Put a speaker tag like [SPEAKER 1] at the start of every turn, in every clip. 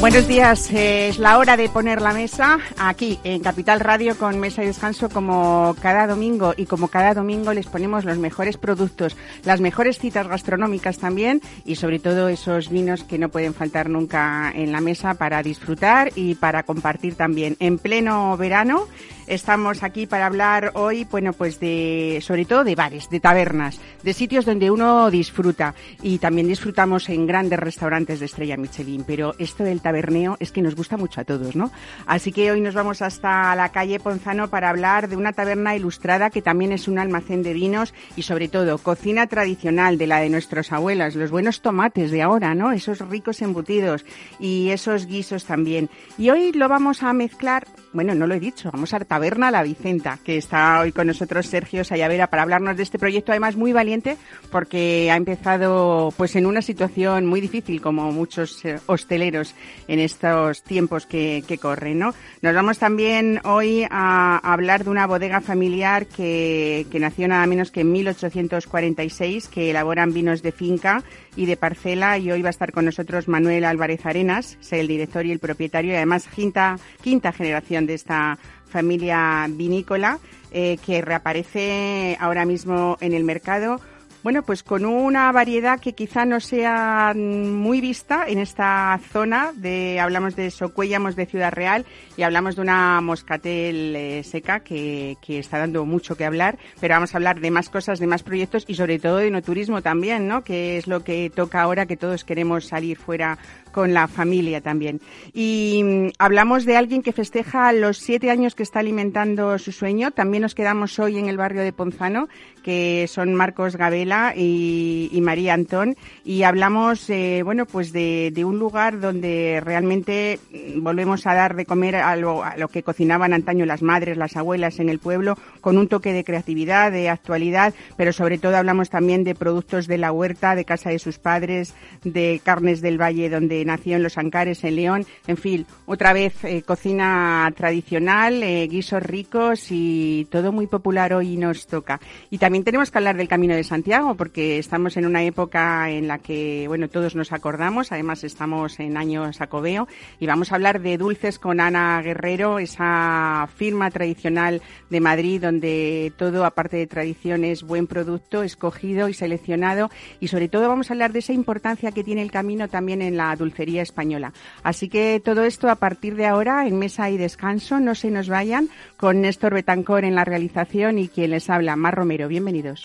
[SPEAKER 1] Buenos días, es la hora de poner la mesa aquí en Capital Radio con Mesa y Descanso como cada domingo y como cada domingo les ponemos los mejores productos, las mejores citas gastronómicas también y sobre todo esos vinos que no pueden faltar nunca en la mesa para disfrutar y para compartir también. En pleno verano Estamos aquí para hablar hoy, bueno, pues de, sobre todo de bares, de tabernas, de sitios donde uno disfruta y también disfrutamos en grandes restaurantes de estrella Michelin. Pero esto del taberneo es que nos gusta mucho a todos, ¿no? Así que hoy nos vamos hasta la calle Ponzano para hablar de una taberna ilustrada que también es un almacén de vinos y sobre todo cocina tradicional de la de nuestros abuelas, los buenos tomates de ahora, ¿no? Esos ricos embutidos y esos guisos también. Y hoy lo vamos a mezclar, bueno, no lo he dicho, vamos a Taberna La Vicenta, que está hoy con nosotros Sergio Sayavera para hablarnos de este proyecto, además muy valiente, porque ha empezado pues en una situación muy difícil, como muchos eh, hosteleros en estos tiempos que, corren, ¿no? Nos vamos también hoy a, hablar de una bodega familiar que, que nació nada menos que en 1846, que elaboran vinos de finca y de parcela y hoy va a estar con nosotros Manuel Álvarez Arenas, el director y el propietario y además quinta, quinta generación de esta familia vinícola eh, que reaparece ahora mismo en el mercado. Bueno, pues con una variedad que quizá no sea muy vista en esta zona de hablamos de Socuéllamos de Ciudad Real y hablamos de una moscatel eh, seca que, que, está dando mucho que hablar, pero vamos a hablar de más cosas, de más proyectos y sobre todo de no turismo también, ¿no? Que es lo que toca ahora que todos queremos salir fuera con la familia también. Y mm, hablamos de alguien que festeja los siete años que está alimentando su sueño. También nos quedamos hoy en el barrio de Ponzano, que son Marcos Gabela y, María Antón. Y hablamos, eh, bueno, pues de, un lugar donde realmente mm, volvemos a dar de comer a lo, a lo que cocinaban antaño las madres, las abuelas en el pueblo, con un toque de creatividad, de actualidad, pero sobre todo hablamos también de productos de la huerta, de casa de sus padres, de carnes del valle donde nació en Los Ancares, en León. En fin, otra vez eh, cocina tradicional, eh, guisos ricos y todo muy popular hoy nos toca. Y también tenemos que hablar del Camino de Santiago porque estamos en una época en la que, bueno, todos nos acordamos. Además, estamos en año sacobeo y vamos a hablar de dulces con Ana Guerrero, esa firma tradicional de Madrid donde todo, aparte de tradición, es buen producto, escogido y seleccionado. Y sobre todo vamos a hablar de esa importancia que tiene el camino también en la dulcería española. Así que todo esto a partir de ahora en mesa y descanso, no se nos vayan, con Néstor Betancor en la realización y quien les habla, Mar Romero. Bienvenidos.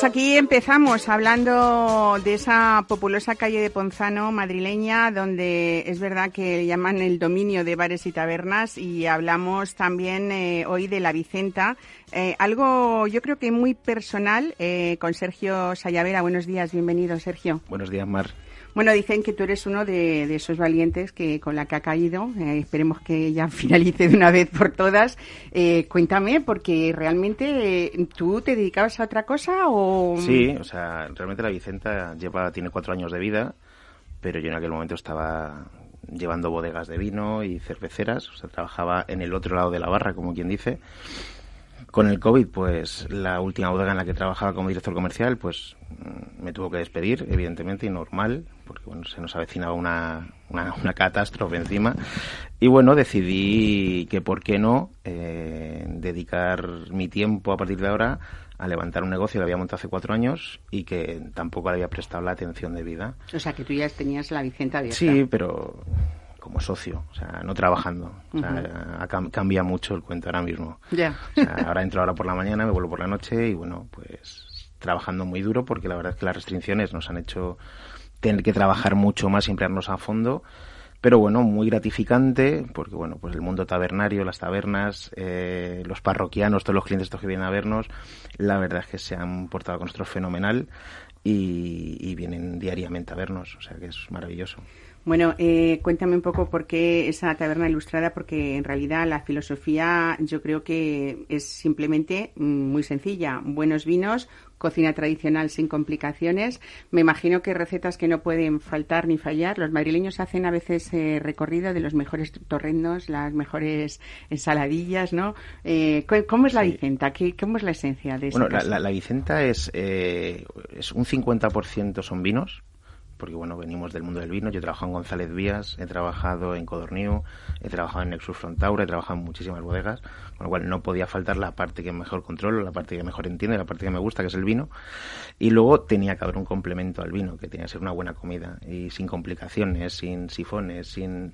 [SPEAKER 1] Pues aquí empezamos hablando de esa populosa calle de Ponzano madrileña, donde es verdad que llaman el dominio de bares y tabernas, y hablamos también eh, hoy de la Vicenta, Eh, algo yo creo que muy personal eh, con Sergio Sayavera. Buenos días, bienvenido Sergio.
[SPEAKER 2] Buenos días, Mar.
[SPEAKER 1] Bueno, dicen que tú eres uno de, esos valientes que con la que ha caído. Eh, esperemos que ya finalice de una vez por todas. cuéntame, porque realmente tú te dedicabas a otra cosa o...
[SPEAKER 2] Sí, o sea, realmente la Vicenta lleva, tiene cuatro años de vida, pero yo en aquel momento estaba llevando bodegas de vino y cerveceras, o sea, trabajaba en el otro lado de la barra, como quien dice, con el COVID, pues la última bodega en la que trabajaba como director comercial, pues mm, me tuvo que despedir, evidentemente, y normal, porque bueno, se nos avecinaba una, una, catástrofe encima. Y bueno, decidí que, ¿por qué no?, eh, dedicar mi tiempo a partir de ahora a levantar un negocio que había montado hace cuatro años y que tampoco le había prestado la atención debida.
[SPEAKER 1] O sea, que tú ya tenías la Vicenta abierta.
[SPEAKER 2] Sí, pero como socio, o sea, no trabajando. O sea, cambia mucho el cuento ahora mismo.
[SPEAKER 1] Ya.
[SPEAKER 2] ahora entro ahora por la mañana, me vuelvo por la noche y bueno, pues trabajando muy duro porque la verdad es que las restricciones nos han hecho tener que trabajar mucho más y emplearnos a fondo. Pero bueno, muy gratificante, porque bueno, pues el mundo tabernario, las tabernas, eh, los parroquianos, todos los clientes estos que vienen a vernos, la verdad es que se han portado con nosotros fenomenal y, vienen diariamente a vernos, o sea que es maravilloso.
[SPEAKER 1] Bueno, eh, cuéntame un poco por qué esa taberna ilustrada, porque en realidad la filosofía yo creo que es simplemente mm, muy sencilla. Buenos vinos, cocina tradicional sin complicaciones. Me imagino que recetas que no pueden faltar ni fallar. Los madrileños hacen a veces eh, recorrido de los mejores torrendos, las mejores ensaladillas, ¿no? Eh, ¿Cómo es la Vicenta? ¿Qué, ¿Cómo es la esencia de?
[SPEAKER 2] Bueno, la, Vicenta es, es un 50% son vinos, porque bueno, venimos del mundo del vino. Yo he trabajado en González Vías, he trabajado en Codorniu, he trabajado en Nexus Frontaura, he trabajado en muchísimas bodegas, con lo cual no podía faltar la parte que mejor controlo, la parte que mejor entiende, la parte que me gusta, que es el vino. Y luego tenía que haber un complemento al vino, que tenía que ser una buena comida, y sin complicaciones, sin sifones, sin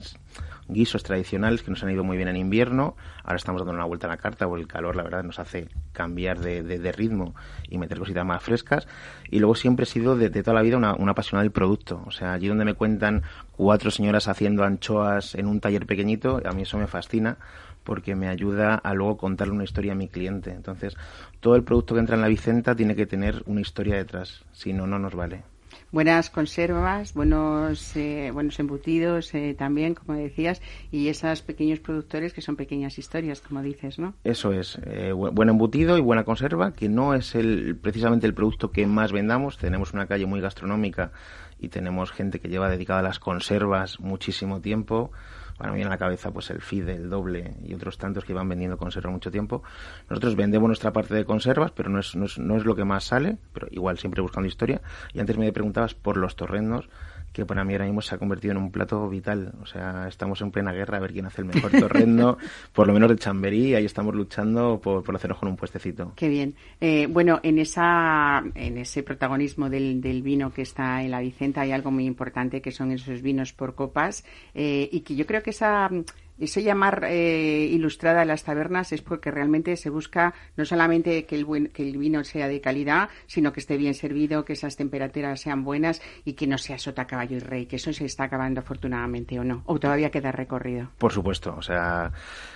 [SPEAKER 2] guisos tradicionales que nos han ido muy bien en invierno. Ahora estamos dando una vuelta a la carta, porque el calor, la verdad, nos hace cambiar de, de, ritmo y meter cositas más frescas. Y luego siempre he sido de, toda la vida una, una apasionada del producto o sea, allí donde me cuentan cuatro señoras haciendo anchoas en un taller pequeñito, a mí eso me fascina porque me ayuda a luego contarle una historia a mi cliente. Entonces, todo el producto que entra en la Vicenta tiene que tener una historia detrás, si no, no nos vale
[SPEAKER 1] buenas conservas, buenos, eh, buenos embutidos eh, también, como decías, y esos pequeños productores que son pequeñas historias, como dices, ¿no?
[SPEAKER 2] Eso es, eh, buen embutido y buena conserva, que no es el, precisamente el producto que más vendamos. Tenemos una calle muy gastronómica y tenemos gente que lleva dedicada a las conservas muchísimo tiempo. Para mí en la cabeza pues el FIDE, el doble y otros tantos que van vendiendo conservas mucho tiempo. Nosotros vendemos nuestra parte de conservas, pero no es, no es, no es lo que más sale, pero igual siempre buscando historia. Y antes me preguntabas por los torrendos que para mí ahora mismo se ha convertido en un plato vital. O sea, estamos en plena guerra a ver quién hace el mejor torrendo, por lo menos de Chamberí, ahí estamos luchando por, por hacernos con un puestecito.
[SPEAKER 1] Qué bien. Eh, bueno, en esa en ese protagonismo del, del, vino que está en la Vicenta hay algo muy importante que son esos vinos por copas eh, y que yo creo que esa ese llamar eh, ilustrada a las tabernas es porque realmente se busca no solamente que el, buen, que el vino sea de calidad, sino que esté bien servido, que esas temperaturas sean buenas y que no sea sota, caballo y rey, que eso se está acabando afortunadamente o no, o todavía queda recorrido.
[SPEAKER 2] Por supuesto, o sea,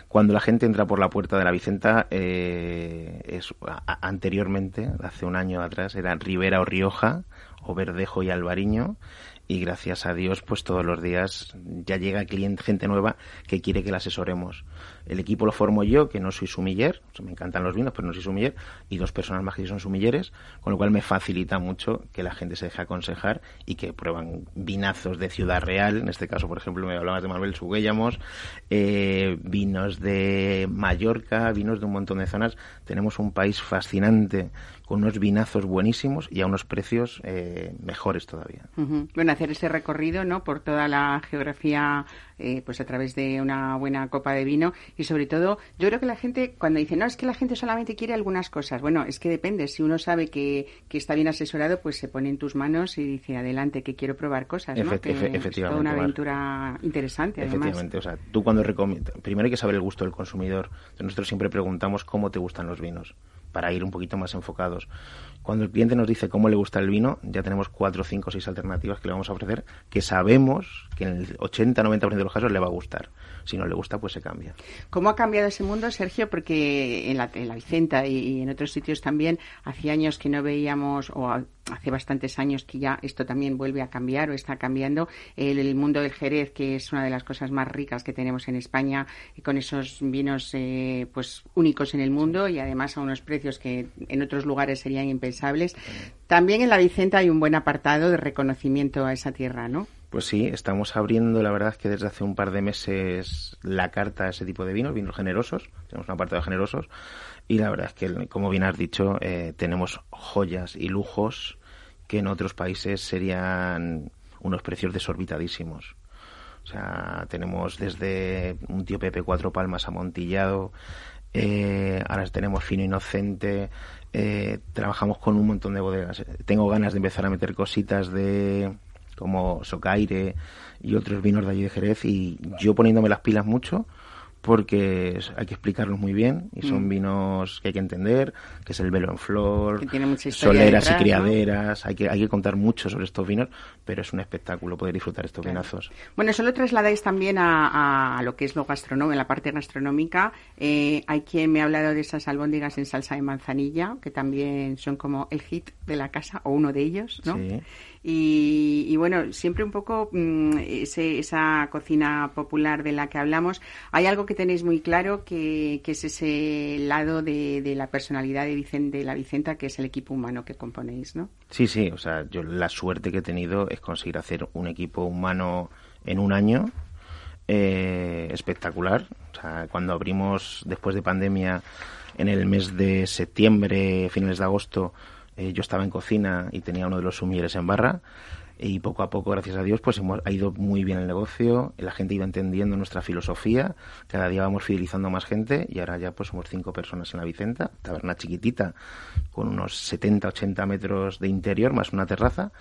[SPEAKER 2] cuando la gente entra por la puerta de la Vicenta, eh, es, anteriormente, hace un año atrás, era Ribera o Rioja, o Verdejo y Albariño, y gracias a Dios pues todos los días ya llega cliente, gente nueva que quiere que la asesoremos. El equipo lo formo yo, que no soy sumiller, me encantan los vinos, pero no soy sumiller, y dos personas más que son sumilleres, con lo cual me facilita mucho que la gente se deje aconsejar y que prueban vinazos de Ciudad Real, en este caso, por ejemplo, me hablabas de Marbel Suguellamos, eh, vinos de Mallorca, vinos de un montón de zonas. Tenemos un país fascinante con unos vinazos buenísimos y a unos precios eh, mejores todavía.
[SPEAKER 1] Bueno, hacer ese recorrido, ¿no? Por toda la geografía, eh, pues a través de una buena copa de vino y sobre todo, yo creo que la gente cuando dice no es que la gente solamente quiere algunas cosas, bueno, es que depende. Si uno sabe que, que está bien asesorado, pues se pone en tus manos y dice adelante que quiero probar cosas, ¿no?
[SPEAKER 2] efectivamente. Es
[SPEAKER 1] una aventura interesante.
[SPEAKER 2] Efectivamente, o sea, tú cuando recomiendas, primero hay que saber el gusto del consumidor. Nosotros siempre preguntamos cómo te gustan los vinos para ir un poquito más enfocados. Cuando el cliente nos dice cómo le gusta el vino, ya tenemos cuatro, cinco, seis alternativas que le vamos a ofrecer que sabemos que en el 80-90% de los casos le va a gustar. Si no le gusta, pues se cambia.
[SPEAKER 1] ¿Cómo ha cambiado ese mundo, Sergio? Porque en la, en la Vicenta y, en otros sitios también, hacía años que no veíamos, o hace bastantes años que ya esto también vuelve a cambiar o está cambiando, el, mundo del Jerez, que es una de las cosas más ricas que tenemos en España, y con esos vinos eh, pues únicos en el mundo y además a unos precios que en otros lugares serían impensables. También en la Vicenta hay un buen apartado de reconocimiento a esa tierra, ¿no?
[SPEAKER 2] Pues sí, estamos abriendo, la verdad que desde hace un par de meses la carta a ese tipo de vinos, vinos generosos, tenemos un apartado de generosos, y la verdad es que, como bien has dicho, eh, tenemos joyas y lujos que en otros países serían unos precios desorbitadísimos. O sea, tenemos desde un tío Pepe Cuatro Palmas amontillado, eh, ahora tenemos Fino Inocente, eh, trabajamos con un montón de bodegas. Tengo ganas de empezar a meter cositas de como Socaire y otros vinos de allí de Jerez y yo poniéndome las pilas mucho porque hay que explicarlos muy bien y son mm. vinos que hay que entender, que es el velo en flor, soleras y criaderas, hay que hay que contar mucho sobre estos vinos, pero es un espectáculo poder disfrutar estos vinazos.
[SPEAKER 1] Bueno, eso lo trasladáis también a, lo que es lo gastronómico, en la parte gastronómica. Eh, hay quien me ha hablado de esas albóndigas en salsa de manzanilla, que también son como el hit de la casa, o uno de ellos, ¿no? Sí. Y, bueno, siempre un poco mm, esa cocina popular de la que hablamos. Hay algo que tenéis muy claro que, es ese lado de, la personalidad de, Vicente, de la Vicenta, que es el equipo humano que componéis, ¿no?
[SPEAKER 2] Sí, sí, o sea, yo la suerte que he tenido es conseguir hacer un equipo humano en un año eh, espectacular. O sea, cuando abrimos después de pandemia en el mes de septiembre, finales de agosto, eh, yo estaba en cocina y tenía uno de los sumieres en barra y poco a poco, gracias a Dios, pues hemos, ha ido muy bien el negocio, la gente iba entendiendo nuestra filosofía, cada día vamos fidelizando más gente y ahora ya pues somos cinco personas en la Vicenta, taberna chiquitita, con unos 70, 80 metros de interior, más una terraza,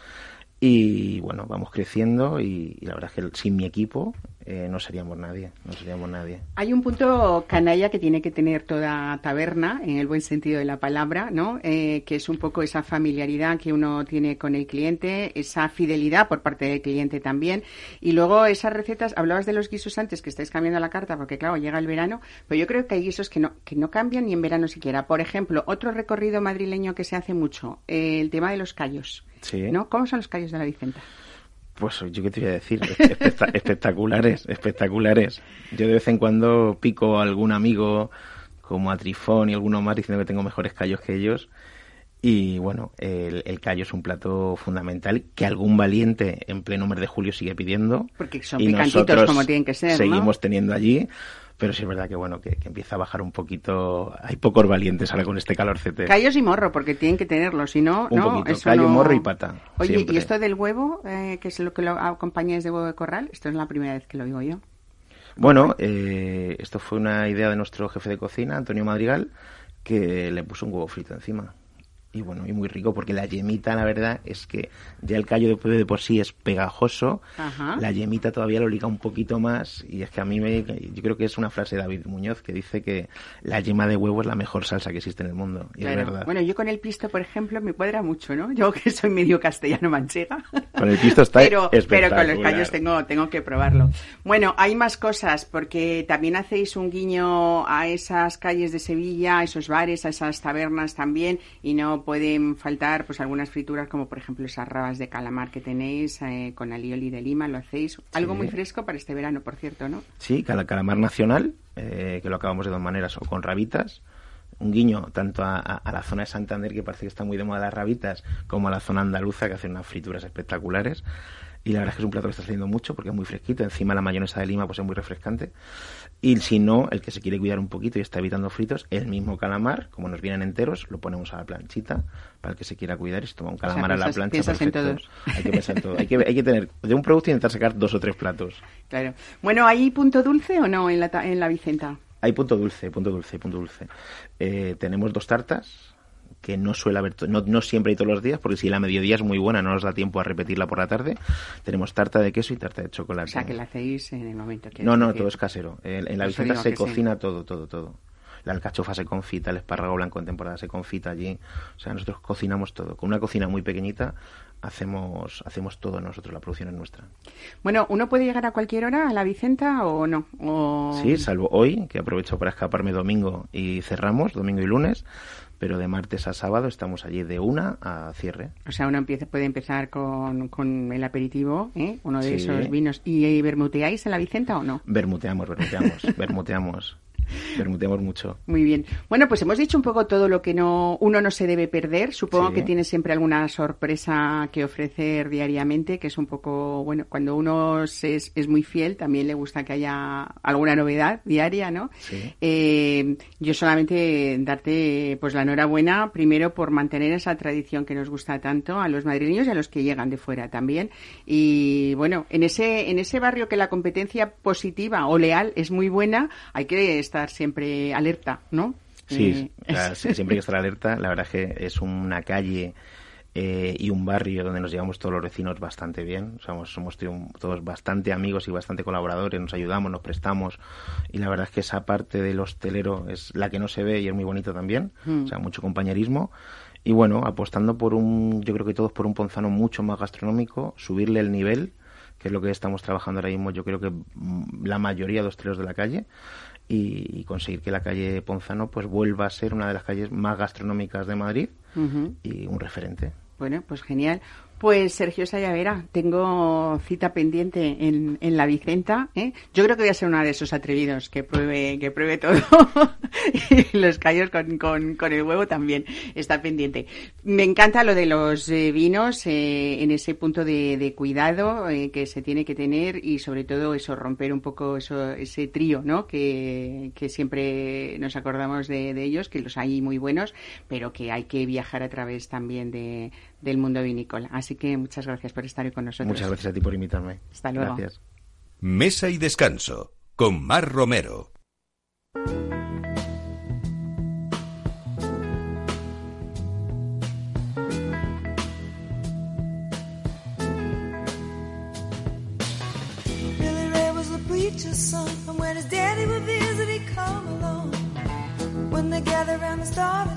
[SPEAKER 2] y bueno, vamos creciendo y, la verdad es que sin mi equipo eh, no seríamos nadie, no seríamos nadie.
[SPEAKER 1] Hay un punto canalla que tiene que tener toda taberna, en el buen sentido de la palabra, ¿no? Eh, que es un poco esa familiaridad que uno tiene con el cliente, esa fidelidad por parte del cliente también. Y luego esas recetas, hablabas de los guisos antes que estáis cambiando la carta, porque claro, llega el verano, pero yo creo que hay guisos que no, que no cambian ni en verano siquiera. Por ejemplo, otro recorrido madrileño que se hace mucho, eh, el tema de los callos. ¿No? ¿Cómo son los callos de la Vicenta?
[SPEAKER 2] Pues yo qué te voy a decir, espectaculares, espectaculares. Yo de vez en cuando pico a algún amigo como a Trifón y alguno más diciendo que tengo mejores callos que ellos. Y bueno, el, el, callo es un plato fundamental que algún valiente en pleno mes de julio sigue pidiendo.
[SPEAKER 1] Porque son picantitos como tienen que ser.
[SPEAKER 2] Seguimos teniendo allí pero sí es verdad que bueno que, empieza a bajar un poquito. Hay pocos valientes ahora con este calorcete.
[SPEAKER 1] Callos y morro porque tienen que tenerlo si no
[SPEAKER 2] un poquito. callo morro y pata
[SPEAKER 1] oye y esto del huevo eh, que es lo que lo acompañáis de huevo de corral esto es la primera vez que lo digo yo.
[SPEAKER 2] Bueno eh, esto fue una idea de nuestro jefe de cocina Antonio Madrigal que le puso un huevo frito encima y bueno, y muy rico porque la yemita, la verdad, es que ya el callo de, de por sí es pegajoso, la yemita todavía lo liga un poquito más y es que a mí me, yo creo que es una frase de David Muñoz que dice que la yema de huevo es la mejor salsa que existe en el mundo y es verdad.
[SPEAKER 1] Bueno, yo con el pisto, por ejemplo, me cuadra mucho, ¿no? Yo que soy medio castellano manchega.
[SPEAKER 2] Con el pisto está
[SPEAKER 1] pero, pero con los callos tengo, tengo que probarlo. Bueno, hay más cosas porque también hacéis un guiño a esas calles de Sevilla, a esos bares, a esas tabernas también y no pueden faltar pues algunas frituras como por ejemplo esas rabas de calamar que tenéis eh, con alioli de Lima, lo hacéis. Algo muy fresco para este verano, por cierto, ¿no?
[SPEAKER 2] Sí, calamar nacional, eh, que lo acabamos de dos maneras, o con rabitas, un guiño tanto a, la zona de Santander, que parece que está muy de moda las rabitas, como a la zona andaluza, que hacen unas frituras espectaculares. Y la verdad es que es un plato que está saliendo mucho porque es muy fresquito. Encima la mayonesa de Lima pues es muy refrescante. Y si no, el que se quiere cuidar un poquito y está evitando fritos, el mismo calamar, como nos vienen enteros, lo ponemos a la planchita para el que se quiera cuidar y se toma un calamar a la plancha.
[SPEAKER 1] En todos.
[SPEAKER 2] Hay que pensar en todo. Hay que, hay que tener de un producto y intentar sacar dos o tres platos.
[SPEAKER 1] Claro. Bueno, ¿hay punto dulce o no en la, en la Vicenta?
[SPEAKER 2] Hay punto dulce, punto dulce, punto dulce. Eh, tenemos dos tartas que no suele haber, no, no, siempre hay todos los días, porque si la mediodía es muy buena, no nos da tiempo a repetirla por la tarde. Tenemos tarta de queso y tarta de chocolate.
[SPEAKER 1] O sea, que la hacéis en el momento que...
[SPEAKER 2] No, no, todo es casero. En, la Vicenta se cocina todo, todo, todo. la alcachofa se confita, el espárrago blanco en temporada se confita allí. O sea, nosotros cocinamos todo. Con una cocina muy pequeñita hacemos, hacemos todo nosotros, la producción es nuestra.
[SPEAKER 1] Bueno, ¿uno puede llegar a cualquier hora a la Vicenta o no?
[SPEAKER 2] Sí, salvo hoy, que aprovecho para escaparme domingo y cerramos, domingo y lunes, pero de martes a sábado estamos allí de una a cierre.
[SPEAKER 1] O sea, uno empieza, puede empezar con, con el aperitivo, ¿eh? uno de esos vinos. ¿Y, ¿Y bermuteáis en la Vicenta o no?
[SPEAKER 2] Bermuteamos, bermuteamos, bermuteamos. Permutemos mucho.
[SPEAKER 1] Muy bien. Bueno, pues hemos dicho un poco todo lo que no uno no se debe perder. Supongo que tiene siempre alguna sorpresa que ofrecer diariamente, que es un poco, bueno, cuando uno es, es muy fiel, también le gusta que haya alguna novedad diaria, ¿no? Eh, yo solamente darte pues la enhorabuena primero por mantener esa tradición que nos gusta tanto a los madrileños y a los que llegan de fuera también. Y bueno, en ese, en ese barrio que la competencia positiva o leal es muy buena, hay que estar siempre alerta, ¿no?
[SPEAKER 2] Sí, eh, siempre hay que estar alerta. La verdad es que es una calle eh, y un barrio donde nos llevamos todos los vecinos bastante bien. Somos, somos todos bastante amigos y bastante colaboradores, nos ayudamos, nos prestamos. Y la verdad es que esa parte del hostelero es la que no se ve y es muy bonito también. Mm. O sea, mucho compañerismo. Y bueno, apostando por un, yo creo que todos por un Ponzano mucho más gastronómico, subirle el nivel, que es lo que estamos trabajando ahora mismo, yo creo que mm, la mayoría de hosteleros de la calle y, conseguir que la calle Ponzano pues vuelva a ser una de las calles más gastronómicas de Madrid y un referente.
[SPEAKER 1] Bueno, pues genial. Pues Sergio Sayavera, tengo cita pendiente en, en la Vicenta. ¿eh? Yo creo que voy a ser uno de esos atrevidos que pruebe, que pruebe todo. los callos con, con, con, el huevo también está pendiente. Me encanta lo de los eh, vinos eh, en ese punto de, de cuidado eh, que se tiene que tener y sobre todo eso, romper un poco eso, ese trío, ¿no? Que, que siempre nos acordamos de, de ellos, que los hay muy buenos, pero que hay que viajar a través también de del mundo vinícola. Así que muchas gracias por estar hoy con nosotros.
[SPEAKER 2] Muchas gracias a ti por invitarme.
[SPEAKER 1] Hasta luego.
[SPEAKER 2] Gracias.
[SPEAKER 3] Mesa y descanso con Mar Romero. son, and when his daddy would visit, he'd come along. When they gathered around and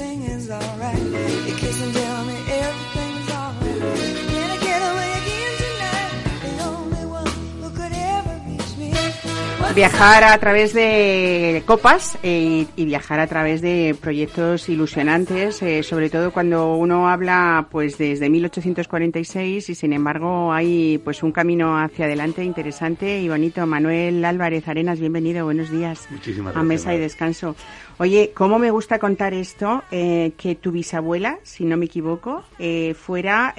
[SPEAKER 3] Everything is alright. You kiss Viajar a través de copas eh, y viajar a través de proyectos ilusionantes, eh, sobre todo cuando uno habla pues desde 1846 y sin embargo hay pues un camino hacia adelante interesante y bonito. Manuel Álvarez Arenas, bienvenido, buenos días
[SPEAKER 4] Muchísimas
[SPEAKER 1] a Mesa y Descanso. Oye, ¿cómo me gusta contar esto? Eh, que tu bisabuela, si no me equivoco, eh, fuera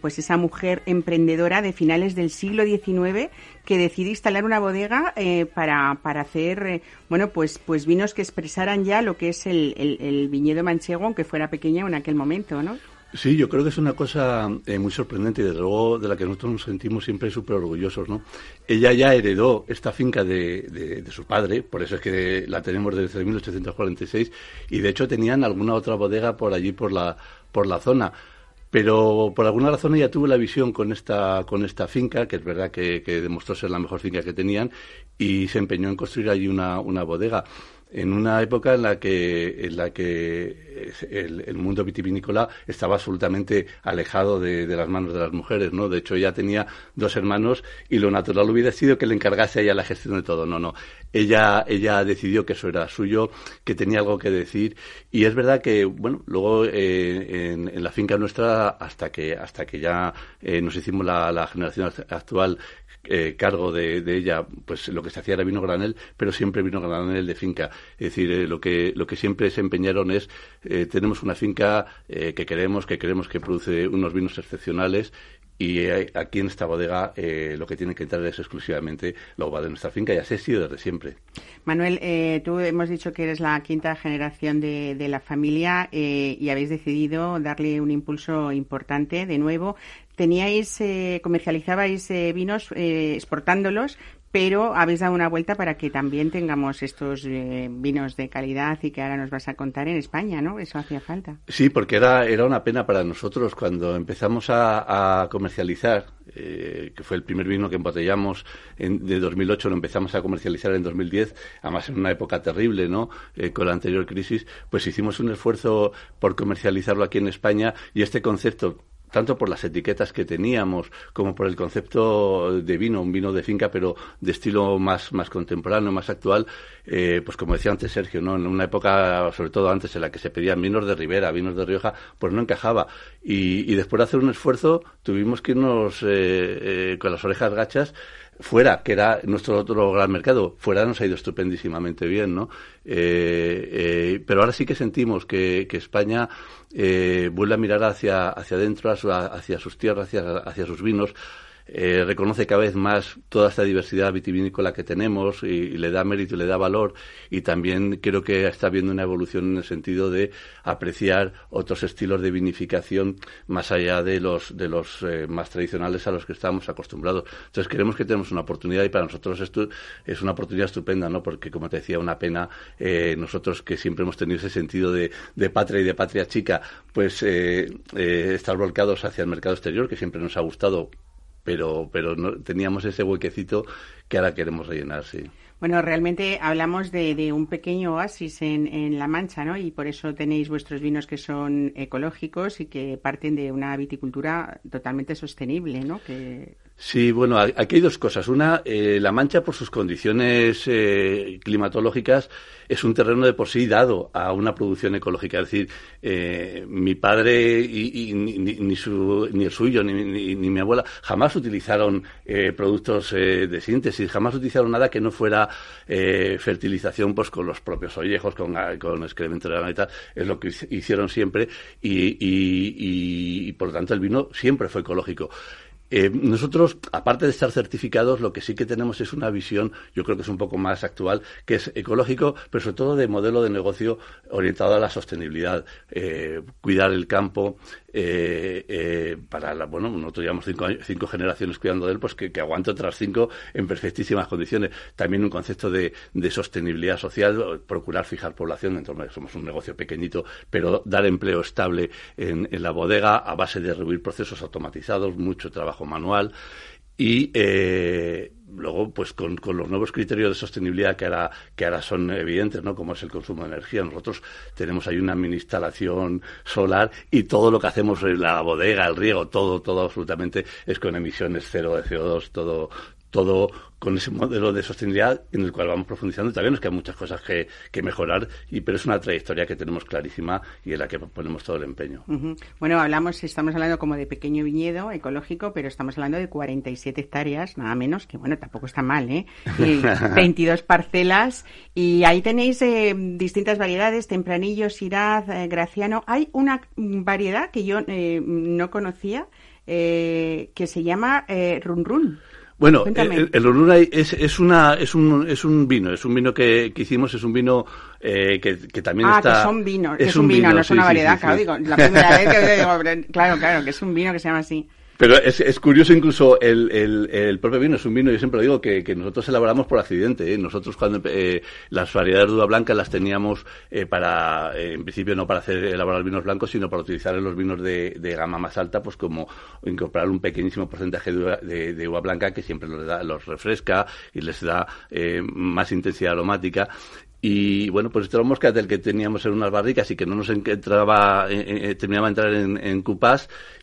[SPEAKER 1] pues esa mujer emprendedora de finales del siglo XIX que decidió instalar una bodega para, para hacer bueno pues pues vinos que expresaran ya lo que es el, el, viñedo manchego, aunque fuera pequeña en aquel momento, ¿no?
[SPEAKER 4] Sí, yo creo que es una cosa eh, muy sorprendente y desde luego de la que nosotros nos sentimos siempre súper orgullosos, ¿no? Ella ya heredó esta finca de, de, su padre, por eso es que la tenemos desde 1846 y de hecho tenían alguna otra bodega por allí por la, por la zona. Pero por alguna razón ella tuvo la visión con esta, con esta finca, que es verdad que, demostró ser la mejor finca que tenían, y se empeñó en construir allí una, una bodega en una época en la que, en la que el, mundo vitivinícola estaba absolutamente alejado de, las manos de las mujeres, ¿no? De hecho, ella tenía dos hermanos y lo natural hubiera sido que le encargase a ella la gestión de todo. No, no. Ella, ella decidió que eso era suyo, que tenía algo que decir y es verdad que, bueno, luego eh, en, la finca nuestra, hasta que, hasta que ya eh, nos hicimos la, la generación actual eh, cargo de, ella, pues lo que se hacía era vino granel, pero siempre vino granel de finca. Es decir, eh, lo, que, lo que siempre se empeñaron es, eh, tenemos una finca que queremos, que queremos que produce unos vinos excepcionales y aquí en esta bodega lo que tiene que entrar es exclusivamente la uva de nuestra finca y así ha sido desde siempre.
[SPEAKER 1] Manuel, tú hemos dicho que eres la quinta generación de, de la familia y habéis decidido darle un impulso importante de nuevo teníais, eh, comercializabais eh, vinos eh, exportándolos, pero habéis dado una vuelta para que también tengamos estos vinos de calidad y que ahora nos vas a contar en España, ¿no? Eso hacía falta.
[SPEAKER 4] Sí, porque era, era una pena para nosotros cuando empezamos a, comercializar, que fue el primer vino que embotellamos en, de 2008, lo empezamos a comercializar en 2010, además en una época terrible, ¿no? con la anterior crisis, pues hicimos un esfuerzo por comercializarlo aquí en España y este concepto tanto por las etiquetas que teníamos como por el concepto de vino, un vino de finca, pero de estilo más, más contemporáneo, más actual, eh, pues como decía antes Sergio, ¿no? en una época, sobre todo antes, en la que se pedían vinos de Ribera, vinos de Rioja, pues no encajaba. Y, después de hacer un esfuerzo, tuvimos que irnos eh, eh, con las orejas gachas fuera, que era nuestro otro gran mercado, fuera nos ha ido estupendísimamente bien, ¿no? Eh, eh, pero ahora sí que sentimos que, España eh, vuelve a mirar hacia, hacia adentro, hacia, sus tierras, hacia, hacia sus vinos, eh, reconoce cada vez más toda esta diversidad vitivinícola que tenemos y, le da mérito y le da valor y también creo que está habiendo una evolución en el sentido de apreciar otros estilos de vinificación más allá de los de los eh, más tradicionales a los que estamos acostumbrados. Entonces creemos que tenemos una oportunidad y para nosotros esto es una oportunidad estupenda, ¿no? Porque como te decía, una pena eh, nosotros que siempre hemos tenido ese sentido de, de patria y de patria chica, pues estar volcados hacia el mercado exterior que siempre nos ha gustado pero, pero no, teníamos ese huequecito que ahora queremos rellenar, sí.
[SPEAKER 1] Bueno, realmente hablamos de, de un pequeño oasis en, en, La Mancha, ¿no? Y por eso tenéis vuestros vinos que son ecológicos y que parten de una viticultura totalmente sostenible, ¿no? Que
[SPEAKER 4] Sí, bueno, aquí hay dos cosas. Una, eh, La Mancha, por sus condiciones eh, climatológicas, es un terreno de por sí dado a una producción ecológica. Es decir, eh, mi padre y, ni, su, ni, el suyo, ni, mi abuela, jamás utilizaron productos de síntesis, jamás utilizaron nada que no fuera fertilización pues con los propios ollejos, con, con excremento de la y tal. Es lo que hicieron siempre y, y por lo tanto el vino siempre fue ecológico. Eh, nosotros, aparte de estar certificados, lo que sí que tenemos es una visión, yo creo que es un poco más actual, que es ecológico, pero sobre todo de modelo de negocio orientado a la sostenibilidad, eh, cuidar el campo, eh, eh, para la, bueno, nosotros llevamos cinco, cinco, generaciones cuidando de él, pues que, que, aguante otras cinco en perfectísimas condiciones. También un concepto de, de sostenibilidad social, procurar fijar población, entonces somos un negocio pequeñito, pero dar empleo estable en, en la bodega a base de reducir procesos automatizados, mucho trabajo manual y eh, luego pues con, con, los nuevos criterios de sostenibilidad que ahora que ahora son evidentes no como es el consumo de energía. Nosotros tenemos ahí una mini instalación solar y todo lo que hacemos en la bodega el riego todo todo absolutamente es con emisiones cero de CO2 todo todo con ese modelo de sostenibilidad en el cual vamos profundizando. También es que hay muchas cosas que, que, mejorar, y, pero es una trayectoria que tenemos clarísima y en la que ponemos todo el empeño.
[SPEAKER 1] Bueno, hablamos, estamos hablando como de pequeño viñedo ecológico, pero estamos hablando de 47 hectáreas, nada menos, que bueno, tampoco está mal, ¿eh? Y 22 parcelas, y ahí tenéis eh, distintas variedades, tempranillo, siraz, eh, graciano. Hay una variedad que yo eh, no conocía, que se llama run run.
[SPEAKER 4] Bueno, el, el es, es, una, es, un, es un vino, es un vino que, que hicimos, es un vino eh, que, que, también
[SPEAKER 1] ah,
[SPEAKER 4] está...
[SPEAKER 1] que son vinos, es, un vino, no es una variedad, claro, digo, la primera vez que digo, claro, claro, que es un vino que se llama así.
[SPEAKER 4] Pero es, es curioso incluso el, el, el, propio vino, es un vino, yo siempre lo digo, que, que nosotros elaboramos por accidente. ¿eh? Nosotros cuando eh, las variedades de uva blanca las teníamos eh, para, eh, en principio no para hacer elaborar vinos blancos, sino para utilizar en los vinos de, de gama más alta, pues como incorporar un pequeñísimo porcentaje de, de, de uva blanca que siempre los, da, los refresca y les da eh, más intensidad aromática. Y bueno, pues este era un moscatel que teníamos en unas barricas y que no nos entraba, eh, eh, terminaba de entrar en, en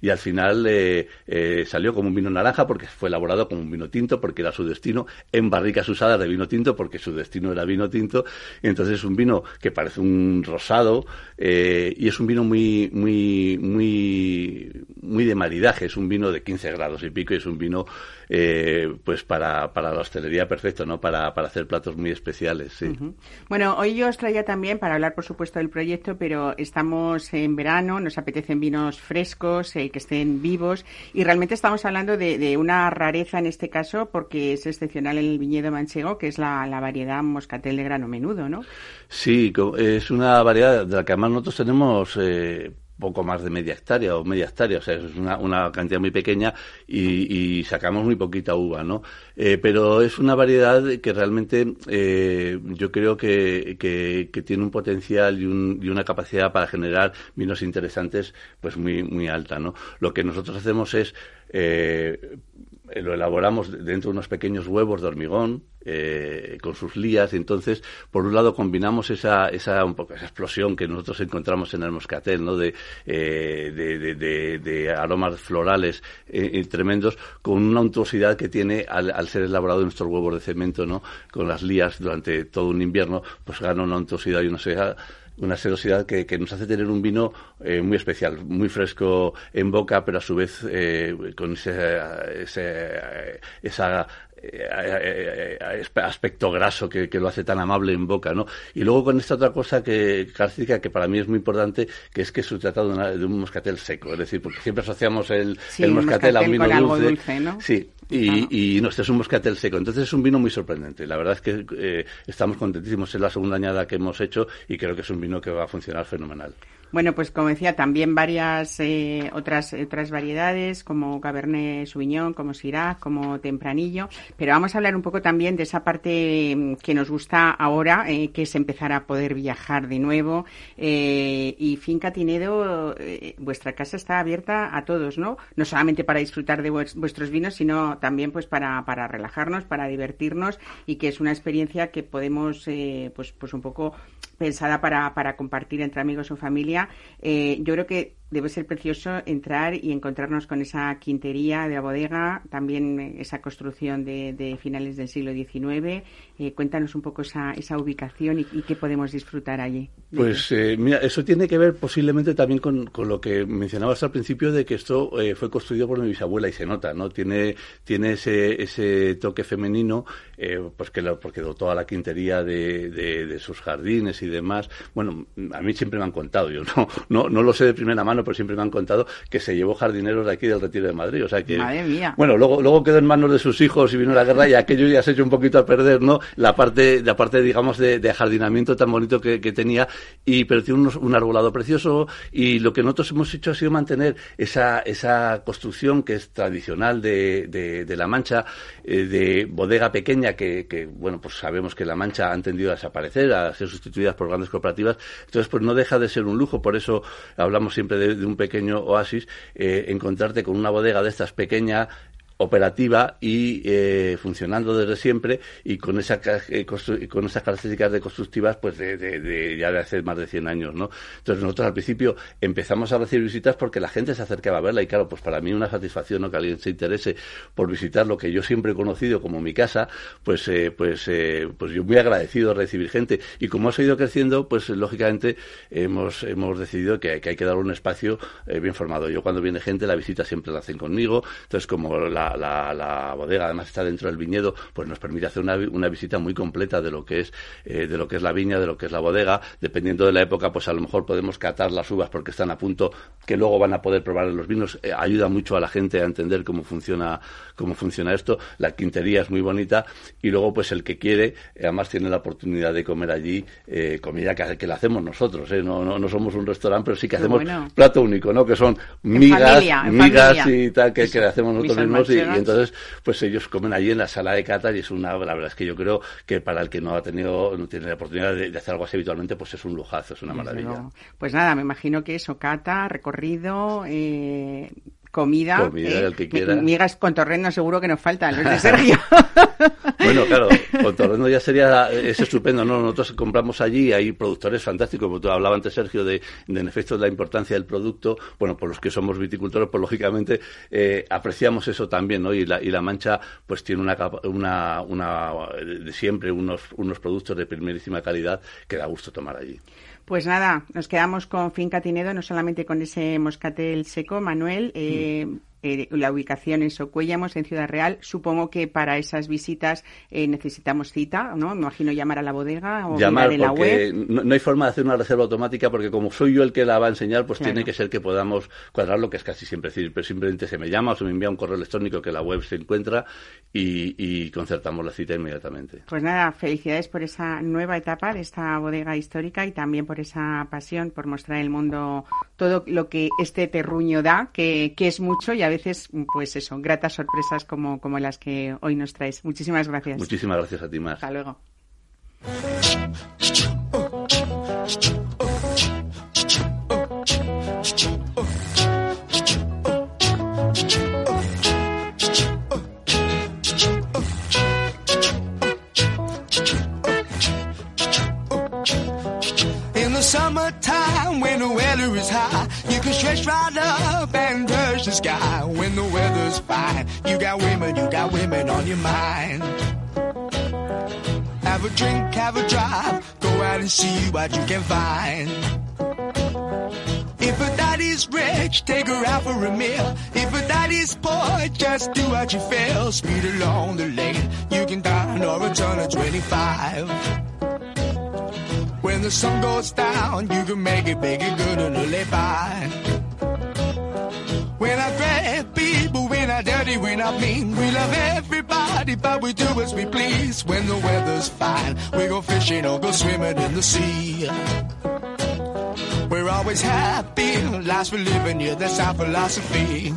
[SPEAKER 4] y al final eh, eh, salió como un vino naranja porque fue elaborado como un vino tinto porque era su destino, en barricas usadas de vino tinto porque su destino era vino tinto. Entonces es un vino que parece un rosado eh, y es un vino muy, muy, muy, muy de maridaje. Es un vino de 15 grados y pico y es un vino eh, pues para, para la hostelería perfecto, ¿no? Para, para hacer platos muy especiales, sí.
[SPEAKER 1] Bueno, hoy yo os traía también para hablar, por supuesto, del proyecto, pero estamos en verano, nos apetecen vinos frescos, eh, que estén vivos, y realmente estamos hablando de, una rareza en este caso, porque es excepcional el viñedo manchego, que es la, variedad moscatel de grano menudo, ¿no?
[SPEAKER 4] Sí, es una variedad de la que además nosotros tenemos eh, poco más de media hectárea o media hectárea, o sea, es una, una cantidad muy pequeña y, sacamos muy poquita uva, ¿no? Eh, pero es una variedad que realmente eh, yo creo que, que, tiene un potencial y, un, y, una capacidad para generar vinos interesantes pues muy, muy alta, ¿no? Lo que nosotros hacemos es eh, lo elaboramos dentro de unos pequeños huevos de hormigón eh, con sus lías. Entonces, por un lado, combinamos esa, esa, un poco, esa explosión que nosotros encontramos en el moscatel, ¿no? De, eh, de, de, aromas florales eh, tremendos, con una untuosidad que tiene al, al, ser elaborado nuestros huevos de cemento, ¿no? Con las lías durante todo un invierno, pues gana una untuosidad y una una sedosidad que, que, nos hace tener un vino eh, muy especial, muy fresco en boca, pero a su vez eh, con ese, ese, esa eh, aspecto graso que, lo hace tan amable en boca, ¿no? Y luego con esta otra cosa que característica que para mí es muy importante, que es que se trata de, un moscatel seco, es decir, porque siempre asociamos el, el moscatel, a un vino dulce. ¿no? Sí, y, y no, este es un moscatel seco. Entonces es un vino muy sorprendente. La verdad es que eh, estamos contentísimos. Es la segunda añada que hemos hecho y creo que es un vino que va a funcionar fenomenal.
[SPEAKER 1] Bueno, pues como decía, también varias eh, otras otras variedades como Cabernet Sauvignon, como Syrah, como Tempranillo, pero vamos a hablar un poco también de esa parte mm, que nos gusta ahora, eh, que es empezar a poder viajar de nuevo. Eh, y Finca Tinedo, vuestra casa está abierta a todos, ¿no? No solamente para disfrutar de vuestros vinos, sino también pues para, para relajarnos, para divertirnos y que es una experiencia que podemos pues pues un poco pensada para, para compartir entre amigos o familia. Eh, yo creo que debe ser precioso entrar y encontrarnos con esa quintería de la bodega, también eh, esa construcción de, finales del siglo XIX. Eh, cuéntanos un poco esa, esa ubicación y, qué podemos disfrutar allí.
[SPEAKER 4] Pues eh, mira, eso tiene que ver posiblemente también con, lo que mencionabas al principio de que esto fue construido por mi bisabuela y se nota, ¿no? Tiene, tiene ese, ese toque femenino, pues que lo, porque dotó a la quintería de, de, sus jardines y demás. Bueno, a mí siempre me han contado, yo no, no, no lo sé de primera mano, pero siempre me han contado que se llevó jardineros de aquí del Retiro de Madrid. O sea que. Bueno, luego, luego quedó en manos de sus hijos y vino la guerra y aquello ya se hecho un poquito a perder, ¿no? La parte, la parte digamos, de, de jardinamiento tan bonito que, tenía. Y, pero tiene un, arbolado precioso y lo que nosotros hemos hecho ha sido mantener esa, esa construcción que es tradicional de, de, La Mancha, eh, de bodega pequeña que, que, bueno, pues sabemos que La Mancha han tendido a desaparecer, a ser sustituidas por grandes cooperativas. Entonces, pues no deja de ser un lujo. Por eso hablamos siempre de, de un pequeño oasis, eh, encontrarte con una bodega de estas pequeña, operativa y eh, funcionando desde siempre y con, esa, eh, con esas características de constructivas pues de, de, ya de hace más de 100 años, ¿no? Entonces nosotros al principio empezamos a recibir visitas porque la gente se acercaba a verla y claro, pues para mí una satisfacción ¿no? que alguien se interese por visitar lo que yo siempre he conocido como mi casa, pues eh, pues pues yo muy agradecido de recibir gente y como ha ido creciendo, pues lógicamente hemos hemos decidido que, que hay que dar un espacio bien formado. Yo cuando viene gente la visita siempre la hacen conmigo, entonces como la la, bodega además está dentro del viñedo, pues nos permite hacer una, una visita muy completa de lo que es eh, de lo que es la viña, de lo que es la bodega. Dependiendo de la época, pues a lo mejor podemos catar las uvas porque están a punto, que luego van a poder probar en los vinos. Eh, ayuda mucho a la gente a entender cómo funciona cómo funciona esto. La quintería es muy bonita y luego pues el que quiere además tiene la oportunidad de comer allí eh, comida que, que la hacemos nosotros. No, no, no, somos un restaurante, pero sí que hacemos plato único, ¿no? Que son migas, migas y tal que, que hacemos nosotros mismos y, y entonces, pues ellos comen allí en la sala de catas y es una, la verdad es que yo creo que para el que no ha tenido, no tiene la oportunidad de, hacer algo así habitualmente, pues es un lujazo, es una maravilla.
[SPEAKER 1] Pues nada, me imagino que eso, cata, recorrido, eh, comida.
[SPEAKER 4] Comida, ¿eh? el que quiera.
[SPEAKER 1] Migas con torrendo seguro que nos faltan, los de Sergio.
[SPEAKER 4] bueno, claro, con torrendo ya sería, es estupendo, ¿no? Nosotros compramos allí, hay productores fantásticos, como tú hablabas antes, Sergio, de, en efecto, de la importancia del producto. Bueno, por los que somos viticultores, pues lógicamente eh, apreciamos eso también, ¿no? Y la, y la Mancha, pues tiene una, una, una, de siempre unos, unos productos de primerísima calidad que da gusto tomar allí.
[SPEAKER 1] Pues nada, nos quedamos con Finca Tinedo, no solamente con ese moscatel seco, Manuel. Eh, eh, la ubicación en Socuéllamos, en Ciudad Real. Supongo que para esas visitas eh, necesitamos cita, ¿no? Me imagino llamar a la bodega o
[SPEAKER 4] llamar
[SPEAKER 1] en la web.
[SPEAKER 4] No, no, hay forma de hacer una reserva automática porque como soy yo el que la va a enseñar, pues tiene que ser que podamos cuadrar lo que es casi siempre decir, pero simplemente se me llama o se me envía un correo electrónico que la web se encuentra y, y concertamos la cita inmediatamente.
[SPEAKER 1] Pues nada, felicidades por esa nueva etapa de esta bodega histórica y también por esa pasión por mostrar el mundo todo lo que este terruño da, que, que es mucho y a veces, pues eso, gratas sorpresas como, como las que hoy nos traes. Muchísimas gracias.
[SPEAKER 4] Muchísimas gracias a ti, más.
[SPEAKER 1] Hasta luego.
[SPEAKER 5] summertime when the weather is high. You can stretch right up and touch fine, you got women, you got women on your mind. Have a drink, have a drive, go out and see what you can find. If a daddy's rich, take her out for a meal. If a daddy's poor, just do what you feel. Speed along the lane, you can dine or a ton of 25. When the sun goes down, you can make it big and good and live by. We're dirty, we're not mean. We love everybody, but we do as we please. When the weather's fine, we go fishing or go swimming in the sea. We're always happy, lives we live in, yeah, that's our philosophy.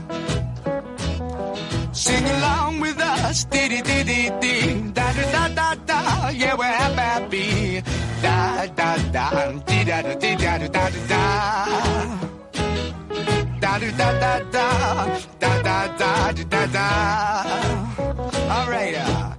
[SPEAKER 5] Sing along with us, dee dee dee da da da da da, yeah, we're happy. Da da da, dee da da dee da da da da. Da da da da da, da da da da da. All right. Uh.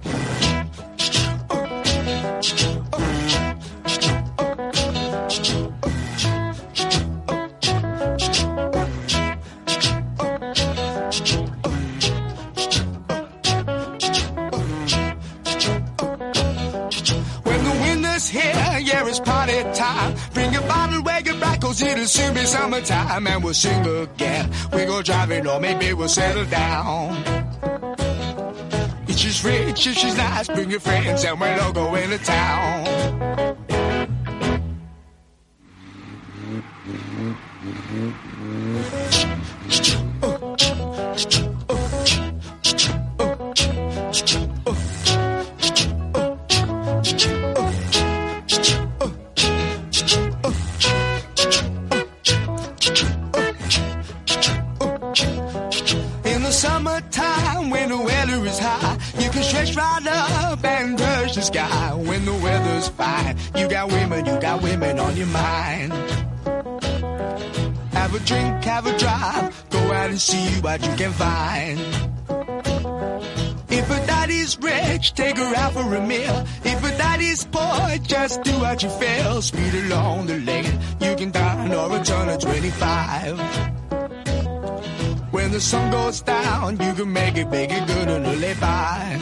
[SPEAKER 5] here, yeah, it's party time. Bring your bottle, where your back, cause it'll soon be summertime, and we'll sing again. We go driving, or maybe we'll settle down. If she's rich, if she's nice, bring your friends, and we'll all go into town. Can stretch right up and touch the sky. When the weather's fine, you got women, you got women on your mind. Have a drink, have a drive, go out and see what you can find. If a daddy's rich, take her out for a meal. If a daddy's poor, just do what you feel. Speed along the lane, you can dine or a ton of 25. When the sun goes down, you can make it big and good and live by.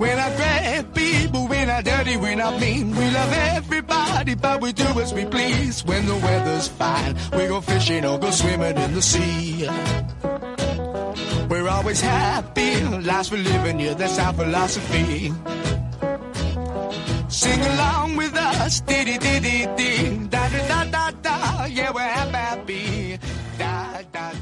[SPEAKER 5] We're not great people, we're not dirty, we're not mean. We love everybody, but we do as we please. When the weather's fine, we go fishing or go swimming in the sea. We're always happy, lives we live in, yeah, that's our philosophy. Sing along with us, dee dee dee, da da da da da, yeah, we're happy.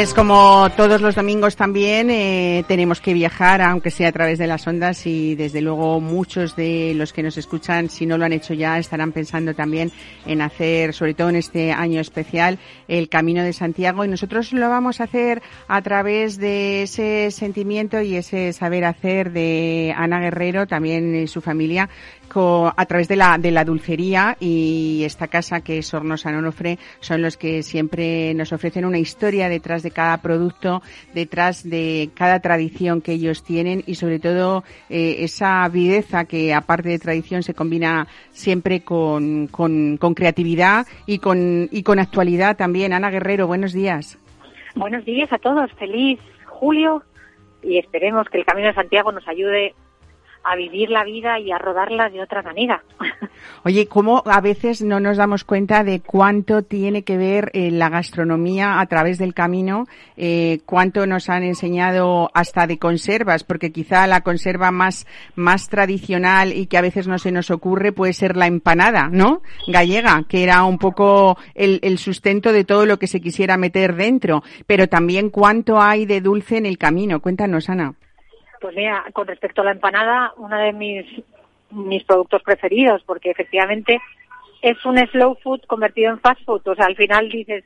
[SPEAKER 1] Pues como todos los domingos también eh, tenemos que viajar, aunque sea a través de las ondas y desde luego muchos de los que nos escuchan, si no lo han hecho ya, estarán pensando también en hacer, sobre todo en este año especial, el Camino de Santiago. Y nosotros lo vamos a hacer a través de ese sentimiento y ese saber hacer de Ana Guerrero, también eh, su familia, a través de la, de la dulcería y esta casa que es Hornos San son los que siempre nos ofrecen una historia detrás de cada producto, detrás de cada tradición que ellos tienen y sobre todo eh, esa viveza que aparte de tradición se combina siempre con, con, con creatividad y con, y con actualidad también. Ana Guerrero, buenos días.
[SPEAKER 6] Buenos días a todos, feliz julio y esperemos que el Camino de Santiago nos ayude a vivir la vida y a rodarla de otra manera.
[SPEAKER 1] Oye, ¿cómo a veces no nos damos cuenta de cuánto tiene que ver eh, la gastronomía a través del camino? Eh, ¿Cuánto nos han enseñado hasta de conservas? Porque quizá la conserva más, más tradicional y que a veces no se nos ocurre puede ser la empanada, ¿no? Gallega, que era un poco el, el sustento de todo lo que se quisiera meter dentro. Pero también cuánto hay de dulce en el camino. Cuéntanos, Ana.
[SPEAKER 6] Pues mira, con respecto a la empanada, uno de mis, mis productos preferidos, porque efectivamente es un slow food convertido en fast food. O sea, al final dices,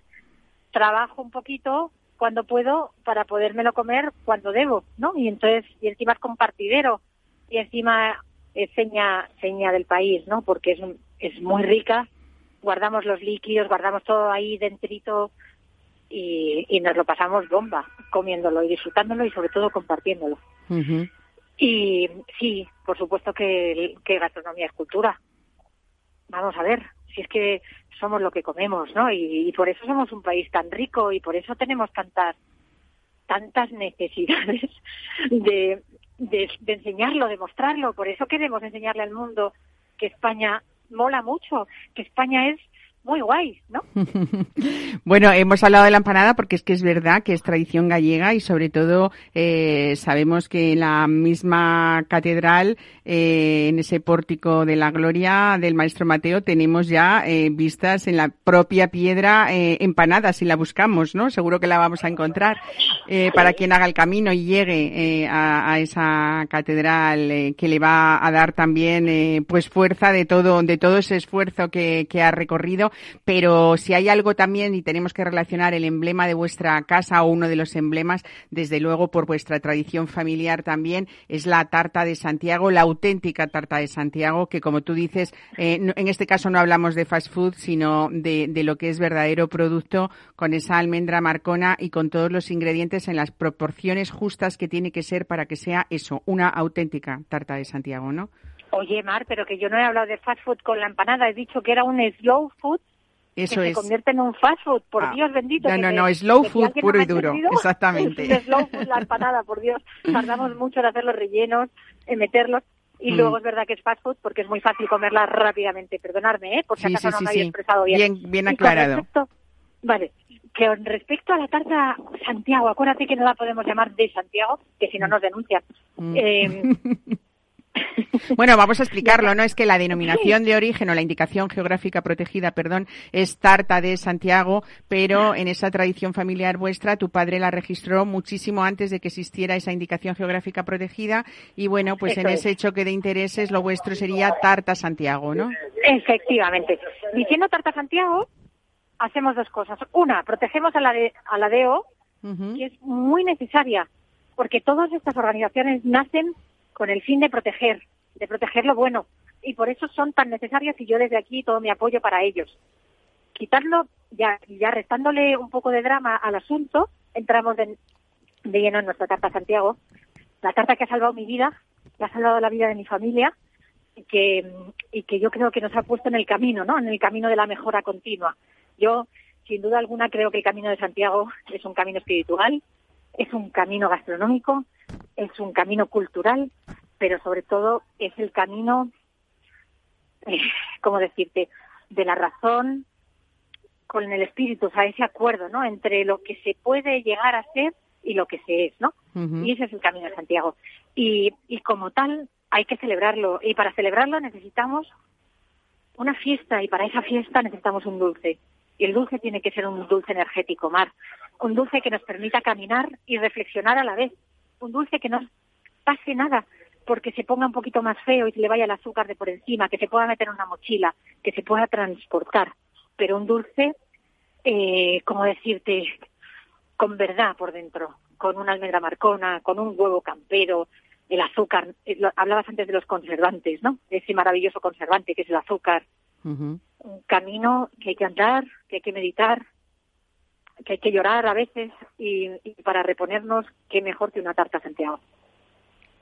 [SPEAKER 6] trabajo un poquito cuando puedo para podérmelo comer cuando debo, ¿no? Y entonces, y encima es compartidero, y encima es seña, seña del país, ¿no? Porque es, es muy rica, guardamos los líquidos, guardamos todo ahí dentrito y, y nos lo pasamos bomba comiéndolo y disfrutándolo y sobre todo compartiéndolo. Y sí, por supuesto que, que gastronomía es cultura. Vamos a ver, si es que somos lo que comemos, ¿no? Y, y por eso somos un país tan rico y por eso tenemos tantas tantas necesidades de, de, de enseñarlo, de mostrarlo. Por eso queremos enseñarle al mundo que España mola mucho, que España es muy guay, ¿no?
[SPEAKER 1] Bueno, hemos hablado de la empanada porque es que es verdad que es tradición gallega y sobre todo eh, sabemos que en la misma catedral, eh, en ese pórtico de la gloria del Maestro Mateo, tenemos ya eh, vistas en la propia piedra eh, empanada, si la buscamos, ¿no? Seguro que la vamos a encontrar eh, para quien haga el camino y llegue eh, a, a esa catedral que le va a dar también eh, pues fuerza de todo de todo ese esfuerzo que, que ha recorrido pero si hay algo también y tenemos que relacionar el emblema de vuestra casa o uno de los emblemas desde luego por vuestra tradición familiar también es la tarta de Santiago la auténtica tarta de Santiago que como tú dices eh, en este caso no hablamos de fast food sino de lo que es verdadero producto con esa almendra marcona y con todos los ingredientes en las proporciones justas que tiene que ser para que sea eso, una auténtica tarta de Santiago, ¿no?
[SPEAKER 6] Oye, Mar, pero que yo no he hablado de fast food con la empanada, he dicho que era un slow food
[SPEAKER 1] Eso
[SPEAKER 6] que
[SPEAKER 1] es.
[SPEAKER 6] se convierte en un fast food, por
[SPEAKER 1] Ah,
[SPEAKER 6] Dios bendito.
[SPEAKER 1] no, no, no, slow food puro y duro, exactamente.
[SPEAKER 6] Es slow food la empanada, por Dios. Tardamos mucho en hacer los rellenos, en meterlos. Y
[SPEAKER 1] Mm.
[SPEAKER 6] luego es verdad que es fast food porque es muy fácil comerla rápidamente. Perdonadme, ¿eh? Por si
[SPEAKER 1] Sí,
[SPEAKER 6] acaso
[SPEAKER 1] sí,
[SPEAKER 6] no
[SPEAKER 1] sí,
[SPEAKER 6] me había expresado bien.
[SPEAKER 1] Bien- bien aclarado.
[SPEAKER 6] respecto- vale. Que con respecto a la tarta Santiago, acuérdate que no la podemos llamar de Santiago, que si no nos denuncian.
[SPEAKER 1] Mm.
[SPEAKER 6] Eh,
[SPEAKER 1] Bueno, vamos a explicarlo, ¿no? Es que la denominación de origen o la indicación geográfica protegida, perdón, es Tarta de Santiago, pero en esa tradición familiar vuestra, tu padre la registró muchísimo antes de que existiera esa indicación geográfica protegida y bueno, pues en ese
[SPEAKER 6] es.
[SPEAKER 1] choque de intereses lo vuestro sería Tarta Santiago, ¿no?
[SPEAKER 6] Efectivamente. Diciendo Tarta Santiago, hacemos dos cosas. Una, protegemos a la, de, a la DEO,
[SPEAKER 1] Ujú.
[SPEAKER 6] que es muy necesaria, porque todas estas organizaciones nacen con el fin de proteger, de proteger lo bueno, y por eso son tan necesarias y yo desde aquí todo mi apoyo para ellos. Quitarlo, ya, ya restándole un poco de drama al asunto, entramos de, lleno en nuestra Tarta Santiago, la tarta que ha salvado mi vida, que ha salvado la vida de mi familia, y que, y que yo creo que nos ha puesto en el camino, ¿no? En el camino de la mejora continua. Yo, sin duda alguna, creo que el camino de Santiago es un camino espiritual, es un camino gastronómico, es un camino cultural, pero sobre todo es el camino, eh, ¿cómo decirte?, de la razón con el espíritu, o sea, ese acuerdo, ¿no?, entre lo que se puede llegar a ser y lo que se es, ¿no? Y ese es el camino de Santiago. Y, y como tal, hay que celebrarlo. Y para celebrarlo necesitamos una fiesta y para esa fiesta necesitamos un dulce. Y el dulce tiene que ser un dulce energético, Mar. Un dulce que nos permita caminar y reflexionar a la vez. Un dulce que no pase nada porque se ponga un poquito más feo y se le vaya el azúcar de por encima, que se pueda meter en una mochila, que se pueda transportar. Pero un dulce, eh, como decirte, con verdad por dentro, con una almendra marcona, con un huevo campero, el azúcar. eh, lo- Hablabas antes de los conservantes, ¿no? Ese maravilloso conservante que es el azúcar. Un camino que hay que andar, que hay que meditar, que hay que llorar a veces y, y para reponernos, qué mejor que una tarta Santiago.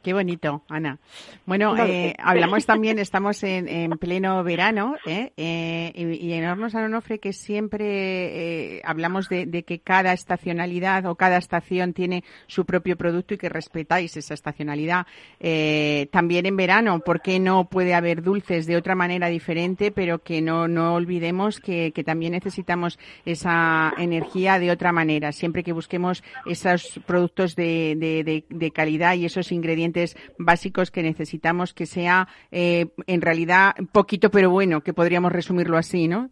[SPEAKER 1] Qué bonito, Ana. Bueno, eh,
[SPEAKER 6] sé.
[SPEAKER 1] hablamos también, estamos en, en pleno verano, ¿eh? Eh, y, y en Hornos Onofre que siempre eh, hablamos de, de que cada estacionalidad o cada estación tiene su propio producto y que respetáis esa estacionalidad. Eh, también en verano, ¿por qué no puede haber dulces de otra manera diferente, pero que no, no olvidemos que, que también necesitamos esa energía de otra manera, siempre que busquemos esos productos de, de- de calidad y esos ingredientes básicos que necesitamos que sea eh, en realidad poquito pero bueno, que podríamos resumirlo así, ¿no?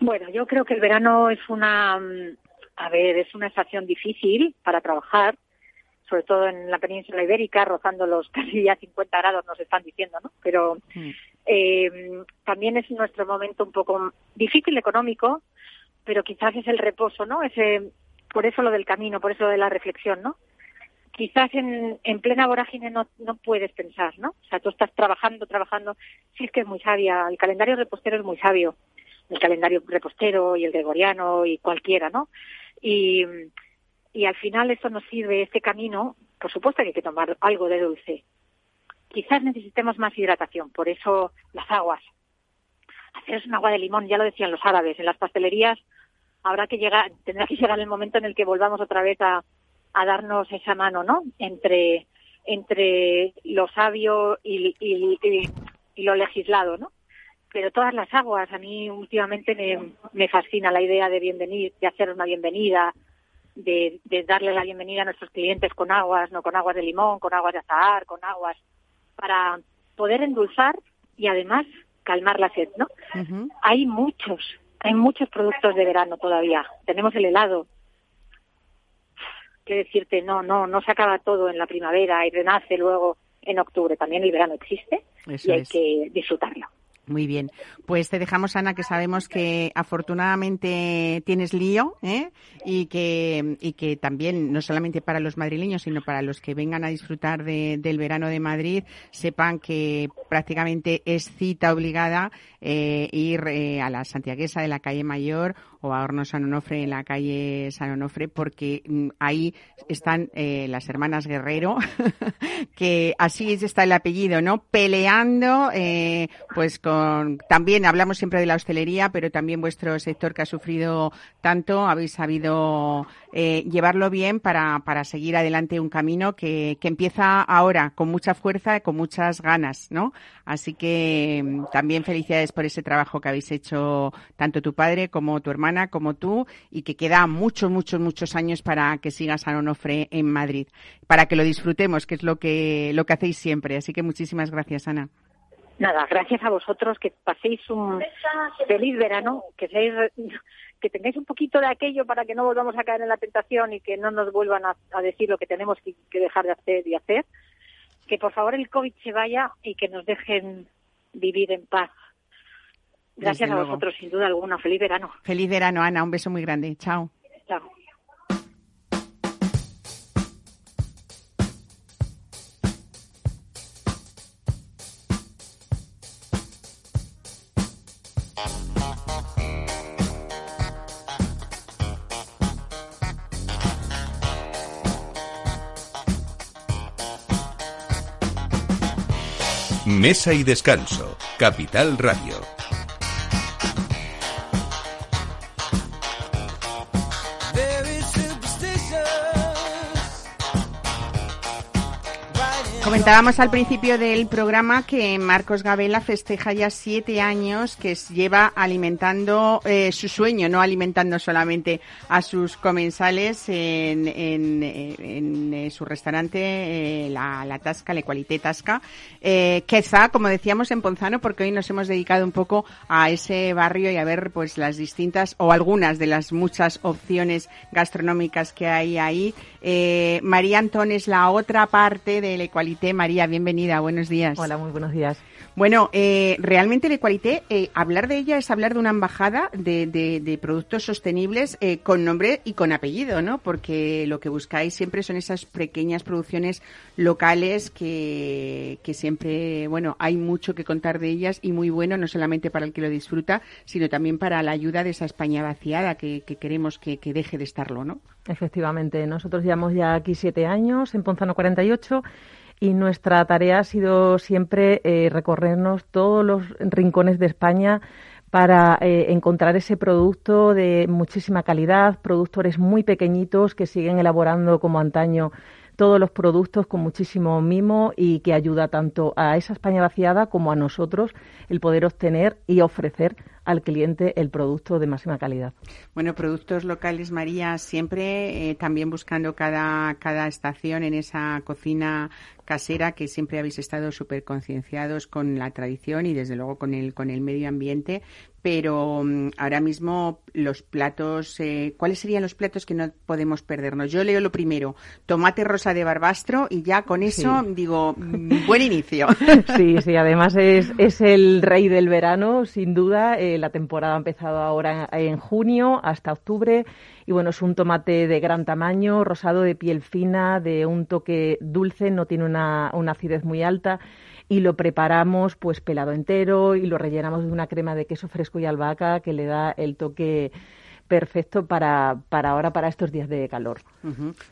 [SPEAKER 6] Bueno, yo creo que el verano es una, mm, a ver, es una estación difícil para trabajar, sobre todo en la península ibérica, rozando los casi ya 50 grados, nos están diciendo, ¿no? Pero
[SPEAKER 1] Mm.
[SPEAKER 6] eh, también es nuestro momento un poco difícil económico, pero quizás es el reposo, ¿no? Ese, por eso lo del camino, por eso lo de la reflexión, ¿no? Quizás en, en plena vorágine no, no puedes pensar, ¿no? O sea, tú estás trabajando, trabajando. Sí es que es muy sabia. El calendario repostero es muy sabio. El calendario repostero y el gregoriano y cualquiera, ¿no? Y, al final esto nos sirve, este camino, por supuesto que hay que tomar algo de dulce. Quizás necesitemos más hidratación, por eso las aguas. Haceros un agua de limón, ya lo decían los árabes, en las pastelerías habrá que llegar, tendrá que llegar el momento en el que volvamos otra vez a, a darnos esa mano, ¿no? Entre, entre lo sabio y, y- y- y lo legislado, ¿no? Pero todas las aguas, a mí últimamente me, me fascina la idea de bienvenir, de hacer una bienvenida, de, de darle la bienvenida a nuestros clientes con aguas, no con aguas de limón, con aguas de azahar, con aguas, para poder endulzar y además calmar la sed, ¿no? Hay muchos, hay muchos productos de verano todavía. Tenemos el helado. Qué decirte, no, no, no se acaba todo en la primavera y renace luego en octubre. También el verano existe
[SPEAKER 1] Eso
[SPEAKER 6] y hay
[SPEAKER 1] es.
[SPEAKER 6] que disfrutarlo.
[SPEAKER 1] Muy bien. Pues te dejamos, Ana, que sabemos que afortunadamente tienes lío ¿eh? y, que, y que también, no solamente para los madrileños, sino para los que vengan a disfrutar de- del verano de Madrid, sepan que prácticamente es cita obligada eh, ir eh, a la Santiaguesa de la calle Mayor o a Hornos San Onofre en la calle San Onofre, porque mm, ahí están eh, las hermanas Guerrero, que así está el apellido, ¿no? Peleando, eh, pues con, también hablamos siempre de la hostelería, pero también vuestro sector que ha sufrido tanto, habéis sabido eh, llevarlo bien para, para seguir adelante un camino que, que empieza ahora con mucha fuerza y con muchas ganas, ¿no? Así que mm, también felicidades por ese trabajo que habéis hecho tanto tu padre como tu como tú y que queda muchos, muchos, muchos años para que sigas San Onofre en Madrid, para que lo disfrutemos, que es lo que, lo que hacéis siempre. Así que muchísimas gracias, Ana.
[SPEAKER 6] Nada, gracias a vosotros, que paséis un feliz verano, que seáis, tengáis un poquito de aquello para que no volvamos a caer en la tentación y que no nos vuelvan a, a decir lo que tenemos que, que dejar de hacer y hacer. Que por favor el COVID se vaya y que nos dejen vivir en paz. Gracias a vosotros, sin duda alguna. Feliz verano.
[SPEAKER 1] Feliz verano, Ana. Un beso muy grande. Chao.
[SPEAKER 6] Chao.
[SPEAKER 7] Mesa y descanso. Capital Radio.
[SPEAKER 1] Comentábamos al principio del programa que Marcos Gabela festeja ya siete años que lleva alimentando eh, su sueño, no alimentando solamente a sus comensales en, su restaurante, eh, la, la Tasca, la Equalité Tasca, eh, quizá, como decíamos, en Ponzano, porque hoy nos hemos dedicado un poco a ese barrio y a ver pues las distintas o algunas de las muchas opciones gastronómicas que hay ahí. Eh, María Antón es la otra parte del Equalité. María, bienvenida, buenos días.
[SPEAKER 8] Hola, muy buenos días.
[SPEAKER 1] Bueno, eh, realmente el Equalité, eh, hablar de ella es hablar de una embajada de, de- de productos sostenibles eh, con nombre y con apellido, ¿no? Porque lo que buscáis siempre son esas pequeñas producciones locales que, que siempre, bueno, hay mucho que contar de ellas y muy bueno, no solamente para el que lo disfruta, sino también para la ayuda de esa España vaciada que, que queremos que, que deje de estarlo, ¿no?
[SPEAKER 8] Efectivamente, nosotros llevamos ya aquí siete años en Ponzano 48 y nuestra tarea ha sido siempre eh, recorrernos todos los rincones de España para eh, encontrar ese producto de muchísima calidad, productores muy pequeñitos que siguen elaborando como antaño todos los productos con muchísimo mimo y que ayuda tanto a esa España vaciada como a nosotros el poder obtener y ofrecer al cliente el producto de máxima calidad.
[SPEAKER 1] Bueno, productos locales, María, siempre eh, también buscando cada, cada estación en esa cocina casera que siempre habéis estado súper concienciados con la tradición y desde luego con el, con el medio ambiente. Pero mm, ahora mismo los platos, eh, ¿cuáles serían los platos que no podemos perdernos? Yo leo lo primero, tomate rosa de barbastro y ya con eso
[SPEAKER 8] Sí.
[SPEAKER 1] digo, mm, buen inicio.
[SPEAKER 8] Sí, sí, además es, es el rey del verano, sin duda. Eh, la temporada ha empezado ahora en, en junio hasta octubre. Y bueno, es un tomate de gran tamaño, rosado de piel fina, de un toque dulce, no tiene una, una acidez muy alta. Y lo preparamos pues pelado entero y lo rellenamos de una crema de queso fresco y albahaca que le da el toque perfecto para, para ahora, para estos días de calor.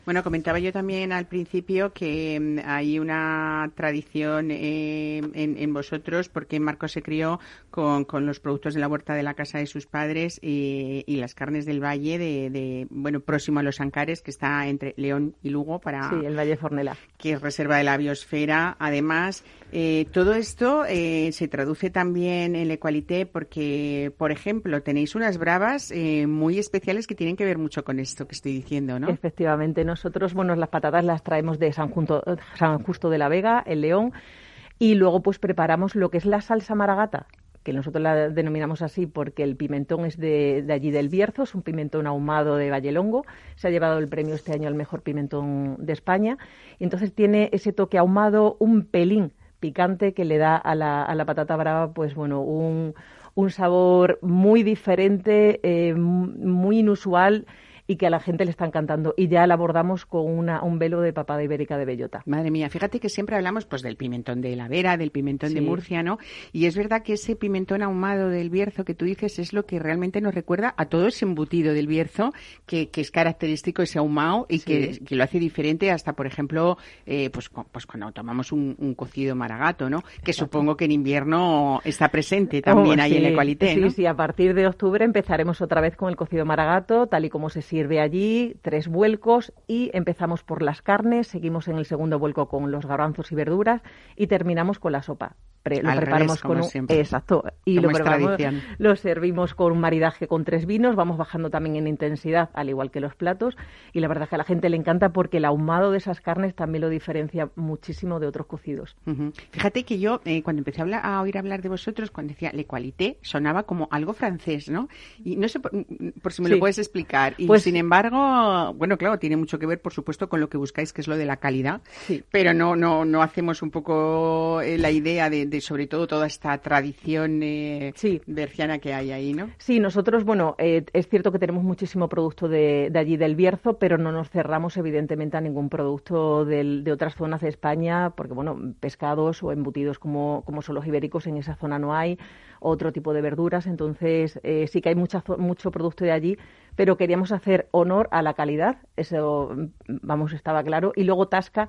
[SPEAKER 1] Bueno, comentaba yo también al principio que mm, hay una tradición eh, en, en vosotros porque Marco se crió con, con los productos de la huerta de la casa de sus padres y, y las carnes del valle de, de, bueno próximo a los Ancares que está entre León y Lugo para
[SPEAKER 8] Sí, el Valle Fornela.
[SPEAKER 1] que es reserva de la biosfera. Además, eh, todo esto eh, se traduce también en la Equalité porque, por ejemplo, tenéis unas bravas eh, muy especiales que tienen que ver mucho con esto que estoy diciendo, ¿no?
[SPEAKER 8] Efectivamente, nosotros, bueno, las patatas las traemos de San, Justo de la Vega, el León, y luego pues preparamos lo que es la salsa maragata, que nosotros la denominamos así porque el pimentón es de, de allí del Bierzo, es un pimentón ahumado de Vallelongo, se ha llevado el premio este año al mejor pimentón de España, y entonces tiene ese toque ahumado, un pelín picante que le da a la, a la patata brava, pues bueno, un, un sabor muy diferente, eh, muy inusual y que a la gente le está encantando. Y ya la abordamos con una, un velo de papada ibérica de bellota.
[SPEAKER 1] Madre mía, fíjate que siempre hablamos pues del pimentón de la Vera, del pimentón de
[SPEAKER 8] Sí.
[SPEAKER 1] Murcia, ¿no? Y es verdad que ese pimentón ahumado del Bierzo que tú dices es lo que realmente nos recuerda a todo ese embutido del Bierzo que, que es característico ese ahumado y
[SPEAKER 8] Sí.
[SPEAKER 1] que, que lo hace diferente hasta, por ejemplo, eh, pues, pues cuando tomamos un, un cocido maragato, ¿no? Que supongo que en invierno está presente también
[SPEAKER 8] Oh,
[SPEAKER 1] ahí en la
[SPEAKER 8] sí,
[SPEAKER 1] Equalité,
[SPEAKER 8] Sí,
[SPEAKER 1] ¿no?
[SPEAKER 8] sí, a partir de octubre empezaremos otra vez con el cocido maragato, tal y como se sirve allí, tres vuelcos y empezamos por las carnes, seguimos en el segundo vuelco con los garbanzos y verduras y terminamos con la sopa. Pre- lo
[SPEAKER 1] Al
[SPEAKER 8] preparamos
[SPEAKER 1] revés, como
[SPEAKER 8] con un,
[SPEAKER 1] siempre.
[SPEAKER 8] exacto y
[SPEAKER 1] Como
[SPEAKER 8] lo preparamos- lo servimos con un maridaje con tres vinos, vamos bajando también en intensidad al igual que los platos y la verdad es que a la gente le encanta porque el ahumado de esas carnes también lo diferencia muchísimo de otros cocidos.
[SPEAKER 1] Fíjate que yo, eh, cuando empecé a, hablar- a oír hablar de vosotros, cuando decía Le Qualité, sonaba como algo francés, ¿no? Y no sé por, por si me
[SPEAKER 8] Sí.
[SPEAKER 1] lo puedes explicar. Y
[SPEAKER 8] Pues-
[SPEAKER 1] sin embargo, bueno, claro, tiene mucho que ver, por supuesto, con lo que buscáis, que es lo de la calidad.
[SPEAKER 8] Sí.
[SPEAKER 1] Pero no, no, no hacemos un poco eh, la idea de, de, sobre todo, toda esta tradición eh,
[SPEAKER 8] Sí.
[SPEAKER 1] berciana que hay ahí, ¿no?
[SPEAKER 8] Sí, nosotros, bueno, eh, es cierto que tenemos muchísimo producto de, de allí del Bierzo, pero no nos cerramos evidentemente a ningún producto del- de otras zonas de España, porque, bueno, pescados o embutidos como, como son los ibéricos en esa zona no hay, otro tipo de verduras, entonces eh, sí que hay mucha, mucho producto de allí, pero queríamos hacer honor a la calidad, eso, mm, vamos, estaba claro, y luego Tasca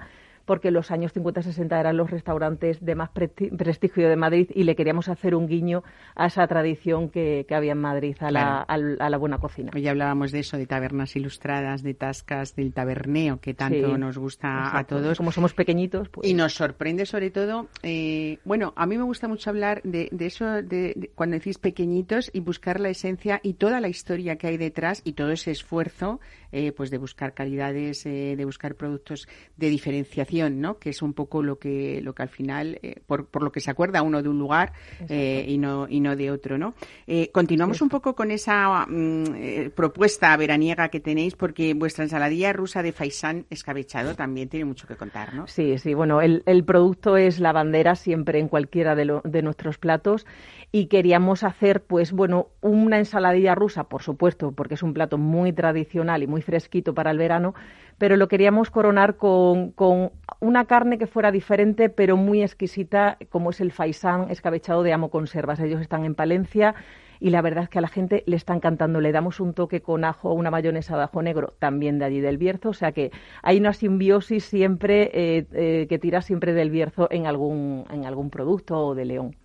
[SPEAKER 8] porque los años 50-60 eran los restaurantes de más presti- prestigio de Madrid y le queríamos hacer un guiño a esa tradición que, que había en Madrid, a, la, a la buena cocina.
[SPEAKER 1] Hoy hablábamos de eso, de tabernas ilustradas, de tascas, del taberneo, que tanto
[SPEAKER 8] Sí,
[SPEAKER 1] nos gusta
[SPEAKER 8] Exacto.
[SPEAKER 1] a todos.
[SPEAKER 8] Como somos pequeñitos, pues...
[SPEAKER 1] Y nos sorprende sobre todo, eh, bueno, a mí me gusta mucho hablar de, de eso, de, de cuando decís pequeñitos y buscar la esencia y toda la historia que hay detrás y todo ese esfuerzo, eh, pues de buscar calidades, eh, de buscar productos de diferenciación, ¿no? Que es un poco lo que, lo que al final, eh, por, por lo que se acuerda uno de un lugar eh, y no y no de otro, ¿no? Eh, continuamos un poco con esa mm, propuesta veraniega que tenéis porque vuestra ensaladilla rusa de faisán escabechado también tiene mucho que contar, ¿no?
[SPEAKER 8] Sí, sí, bueno, el, el producto es la bandera siempre en cualquiera de, lo- de nuestros platos y queríamos hacer, pues bueno, una ensaladilla rusa, por supuesto, porque es un plato muy tradicional y muy fresquito para el verano, pero lo queríamos coronar con, con una carne que fuera diferente, pero muy exquisita, como es el faisán escabechado de Amo Conservas. Ellos están en Palencia y la verdad es que a la gente le está encantando. Le damos un toque con ajo, una mayonesa de ajo negro, también de allí del Bierzo, o sea que hay una simbiosis siempre eh, eh, que tira siempre del Bierzo en algún, en algún producto o de León.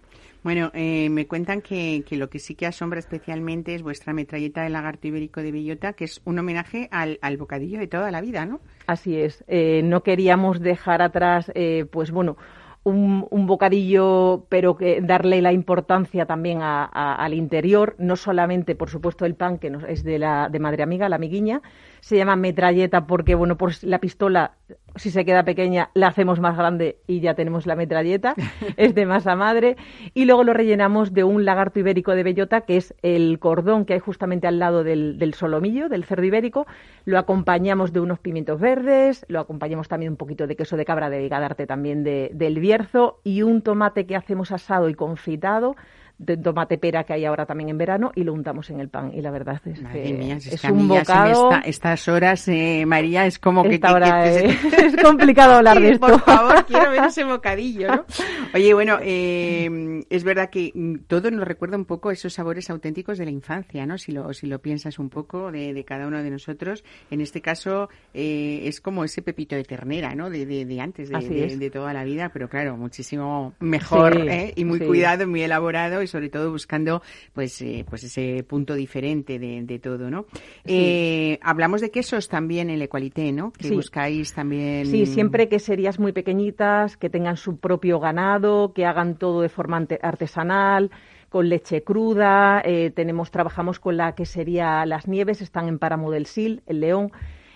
[SPEAKER 1] Bueno, eh, me cuentan que, que lo que sí que asombra especialmente es vuestra metralleta de lagarto ibérico de bellota, que es un homenaje al, al bocadillo de toda la vida, ¿no?
[SPEAKER 8] Así es. Eh, no queríamos dejar atrás, eh, pues bueno, un, un bocadillo, pero que darle la importancia también a- al interior, no solamente, por supuesto, el pan, que nos- es de la de Madre Amiga, la amiguiña, se llama metralleta porque, bueno, pues la pistola, si se queda pequeña, la hacemos más grande y ya tenemos la metralleta, es de masa madre, y luego lo rellenamos de un lagarto ibérico de bellota, que es el cordón que hay justamente al lado del, del solomillo, del cerdo ibérico, lo acompañamos de unos pimientos verdes, lo acompañamos también un poquito de queso de cabra de Vigadarte también de- del Bierzo y un tomate que hacemos asado y confitado, de tomate pera que hay ahora también en verano y lo untamos en el pan y la verdad es
[SPEAKER 1] Madre
[SPEAKER 8] que
[SPEAKER 1] mía, es
[SPEAKER 8] un bocado
[SPEAKER 1] está- estas horas, eh, María, es como que...
[SPEAKER 8] Hora,
[SPEAKER 1] que-
[SPEAKER 8] es complicado hablar de esto.
[SPEAKER 1] Por favor, quiero ver ese bocadillo, ¿no? Oye, bueno, eh, es verdad que mm, todo nos recuerda un poco esos sabores auténticos de la infancia, ¿no? Si lo, si lo piensas un poco de, de cada uno de nosotros. En este caso, eh, es como ese pepito de ternera, ¿no? De, de, de antes, de, toda la vida, pero claro, muchísimo mejor,
[SPEAKER 8] Sí,
[SPEAKER 1] ¿eh? Y muy
[SPEAKER 8] sí.
[SPEAKER 1] cuidado, muy elaborado y sobre todo buscando, pues, eh, pues ese punto diferente de, de todo, ¿no? Eh, hablamos de quesos también en Equalité, ¿no? Que
[SPEAKER 8] Sí.
[SPEAKER 1] buscáis también...
[SPEAKER 8] Sí, siempre queserías muy pequeñitas, que tengan su propio ganado, que hagan todo de forma artesanal, con leche cruda. eh, tenemos, trabajamos con la quesería Las Nieves, están en Páramo del Sil, en León.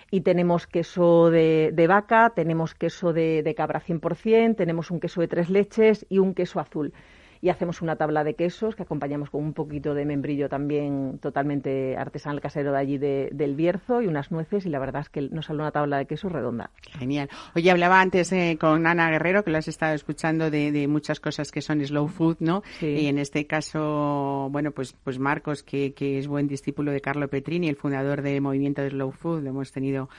[SPEAKER 8] Y tenemos queso de, de vaca, tenemos queso de, de cabra 100%, tenemos un queso de tres leches y un queso azul. Y hacemos una tabla de quesos que acompañamos con un poquito de membrillo también totalmente artesanal casero de allí de- del Bierzo y unas nueces. Y la verdad es que nos sale una tabla de quesos redonda.
[SPEAKER 1] Genial. Oye, hablaba antes eh, con Ana Guerrero, que lo has estado escuchando, de, de muchas cosas que son slow food, ¿no?
[SPEAKER 8] Sí.
[SPEAKER 1] Y en este caso, bueno, pues, pues Marcos, que, que es buen discípulo de Carlo Petrini, el fundador del movimiento de slow food, lo hemos tenido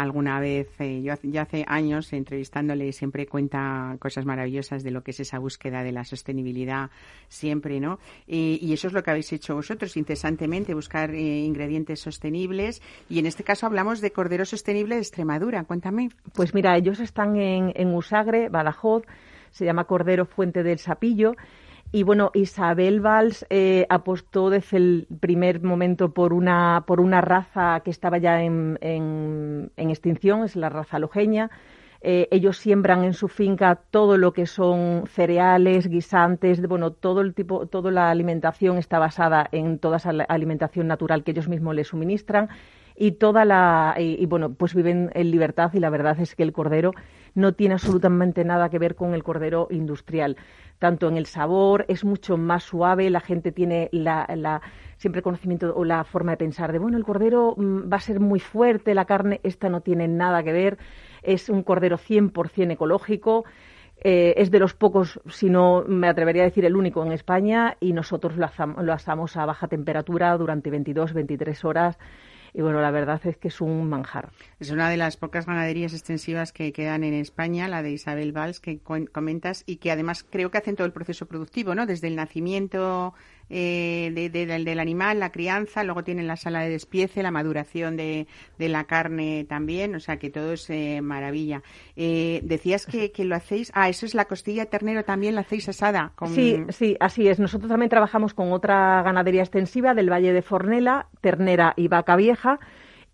[SPEAKER 1] alguna vez, eh, yo ya hace años entrevistándole, siempre cuenta cosas maravillosas de lo que es esa búsqueda de la sostenibilidad siempre, ¿no? Y eso es lo que habéis hecho vosotros incesantemente, buscar eh, ingredientes sostenibles. Y en este caso hablamos de cordero sostenible de Extremadura. Cuéntame.
[SPEAKER 8] Pues mira, ellos están en, en Usagre, Badajoz, se llama Cordero Fuente del Sapillo. Y bueno, Isabel Valls eh, apostó desde el primer momento por una, por una raza que estaba ya en, en- extinción, es la raza lojeña. Eh, ellos siembran en su finca todo lo que son cereales, guisantes, bueno, todo el tipo, toda la alimentación está basada en toda esa alimentación natural que ellos mismos le suministran y toda la y, bueno pues viven en libertad y la verdad es que el cordero no tiene absolutamente nada que ver con el cordero industrial tanto en el sabor es mucho más suave la gente tiene la, la siempre conocimiento o la forma de pensar de bueno el cordero mm, va a ser muy fuerte la carne esta no tiene nada que ver es un cordero 100% ecológico eh, es de los pocos, si no me atrevería a decir el único en España, y nosotros lo asamos a baja temperatura durante 22, 23 horas. Y bueno, la verdad es que es un manjar.
[SPEAKER 1] Es una de las pocas ganaderías extensivas que quedan en España, la de Isabel Valls, que comentas, y que además creo que hacen todo el proceso productivo, ¿no? Desde el nacimiento eh, de- de- del, animal, la crianza, luego tienen la sala de despiece, la maduración de, de la carne también, o sea que todo es eh, maravilla. Eh, decías que, que lo hacéis, ah, eso es la costilla de ternero también, la hacéis asada. Con...
[SPEAKER 8] Sí, sí, así es. Nosotros también trabajamos con otra ganadería extensiva del Valle de Fornela, ternera y vaca vieja.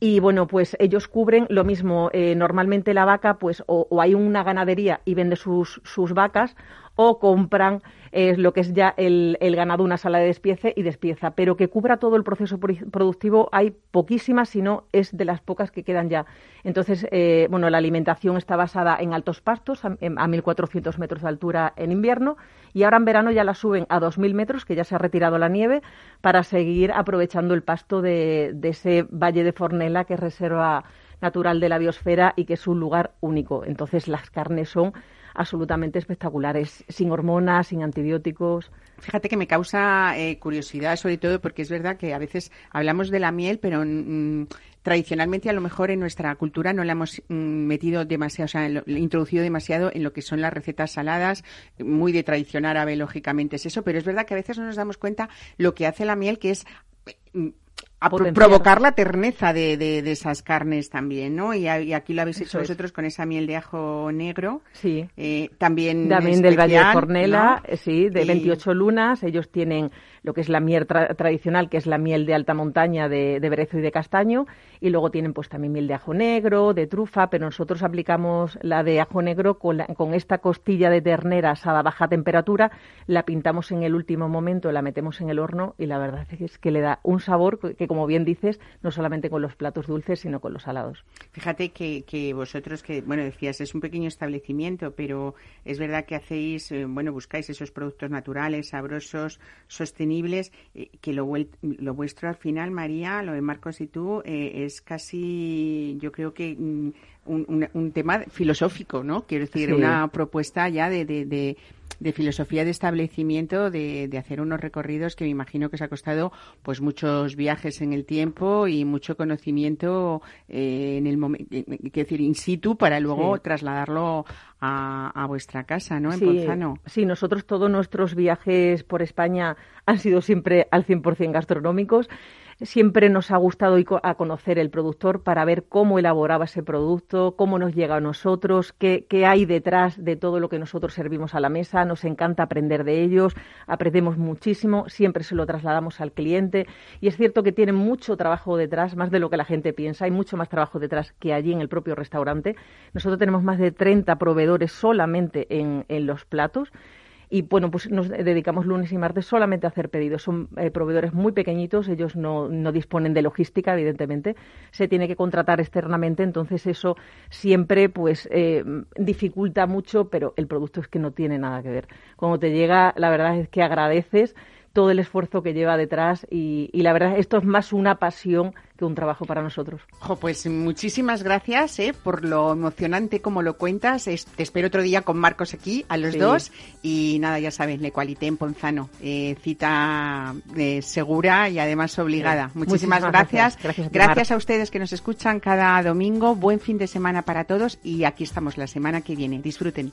[SPEAKER 8] Y bueno, pues ellos cubren lo mismo. eh, normalmente la vaca, pues o, o hay una ganadería y vende sus, sus vacas, o compran eh, lo que es ya el, el ganado, una sala de despiece y despieza. Pero que cubra todo el proceso pro- productivo hay poquísimas, si no es de las pocas que quedan ya. Entonces, eh, bueno, la alimentación está basada en altos pastos, a, a 1.400 metros de altura en invierno, y ahora en verano ya la suben a 2.000 metros, que ya se ha retirado la nieve, para seguir aprovechando el pasto de, de ese valle de Fornela, que es reserva natural de la biosfera y que es un lugar único. Entonces, las carnes son absolutamente espectaculares, sin hormonas, sin antibióticos.
[SPEAKER 1] Fíjate que me causa eh, curiosidad, sobre todo porque es verdad que a veces hablamos de la miel, pero mm, tradicionalmente a lo mejor en nuestra cultura no la hemos mm, metido demasiado, o sea, introducido demasiado en lo que son las recetas saladas, muy de tradición árabe, lógicamente es eso, pero es verdad que a veces no nos damos cuenta lo que hace la miel, que es mm, a provocar la terneza de, de- de esas carnes también, ¿no? Y, a- y aquí lo habéis hecho
[SPEAKER 8] Eso es.
[SPEAKER 1] vosotros con esa miel de ajo negro.
[SPEAKER 8] Sí.
[SPEAKER 1] eh, también
[SPEAKER 8] También del Valle de
[SPEAKER 1] ¿no?
[SPEAKER 8] eh, sí, de
[SPEAKER 1] Y-
[SPEAKER 8] 28 lunas. Ellos tienen lo que es la miel tra- tradicional, que es la miel de alta montaña de, de berezo y de castaño, y luego tienen pues también miel de ajo negro, de trufa, pero nosotros aplicamos la de ajo negro con, la- con esta costilla de ternera asada a baja temperatura, la pintamos en el último momento, la metemos en el horno y la verdad es que le da un sabor que, que, como bien dices, no solamente con los platos dulces, sino con los salados.
[SPEAKER 1] Fíjate que, que vosotros, que bueno, decías, es un pequeño establecimiento, pero es verdad que hacéis, eh, bueno, buscáis esos productos naturales, sabrosos, sostenibles, eh, que lo, lo vuestro al final, María, lo de Marcos y tú, eh, es casi, yo creo que mm, un, un- un tema filosófico, ¿no? Quiero decir,
[SPEAKER 8] Sí.
[SPEAKER 1] una propuesta ya de, de, de- de filosofía de establecimiento, de, de hacer unos recorridos que me imagino que os ha costado pues muchos viajes en el tiempo y mucho conocimiento eh, en el momento, quiero decir, in situ para luego
[SPEAKER 8] Sí.
[SPEAKER 1] trasladarlo a, a vuestra casa, ¿no? En
[SPEAKER 8] Sí,
[SPEAKER 1] Ponzano.
[SPEAKER 8] sí, nosotros todos nuestros viajes por España han sido siempre al 100% gastronómicos. Siempre nos ha gustado ir a conocer el productor para ver cómo elaboraba ese producto, cómo nos llega a nosotros, qué, qué hay detrás de todo lo que nosotros servimos a la mesa. Nos encanta aprender de ellos, aprendemos muchísimo, siempre se lo trasladamos al cliente. Y es cierto que tienen mucho trabajo detrás, más de lo que la gente piensa. Hay mucho más trabajo detrás que allí en el propio restaurante. Nosotros tenemos más de 30 proveedores solamente en, en los platos. Y bueno, pues nos dedicamos lunes y martes solamente a hacer pedidos. Son eh, proveedores muy pequeñitos, ellos no, no disponen de logística, evidentemente. Se tiene que contratar externamente, entonces eso siempre pues eh, dificulta mucho, pero el producto es que no tiene nada que ver. Cuando te llega, la verdad es que agradeces todo el esfuerzo que lleva detrás y, y la verdad esto es más una pasión que un trabajo para nosotros.
[SPEAKER 1] Jo, pues muchísimas gracias eh, por lo emocionante como lo cuentas. Es- te espero otro día con Marcos aquí, a los
[SPEAKER 8] Sí.
[SPEAKER 1] dos. Y nada, ya sabes, Le Qualité en Ponzano. Eh, cita eh, segura y además obligada.
[SPEAKER 8] Sí.
[SPEAKER 1] Muchísimas,
[SPEAKER 8] Muchísimas
[SPEAKER 1] gracias.
[SPEAKER 8] gracias.
[SPEAKER 1] A ustedes que nos escuchan cada domingo. Buen fin de semana para todos y aquí estamos la semana que viene. Disfruten.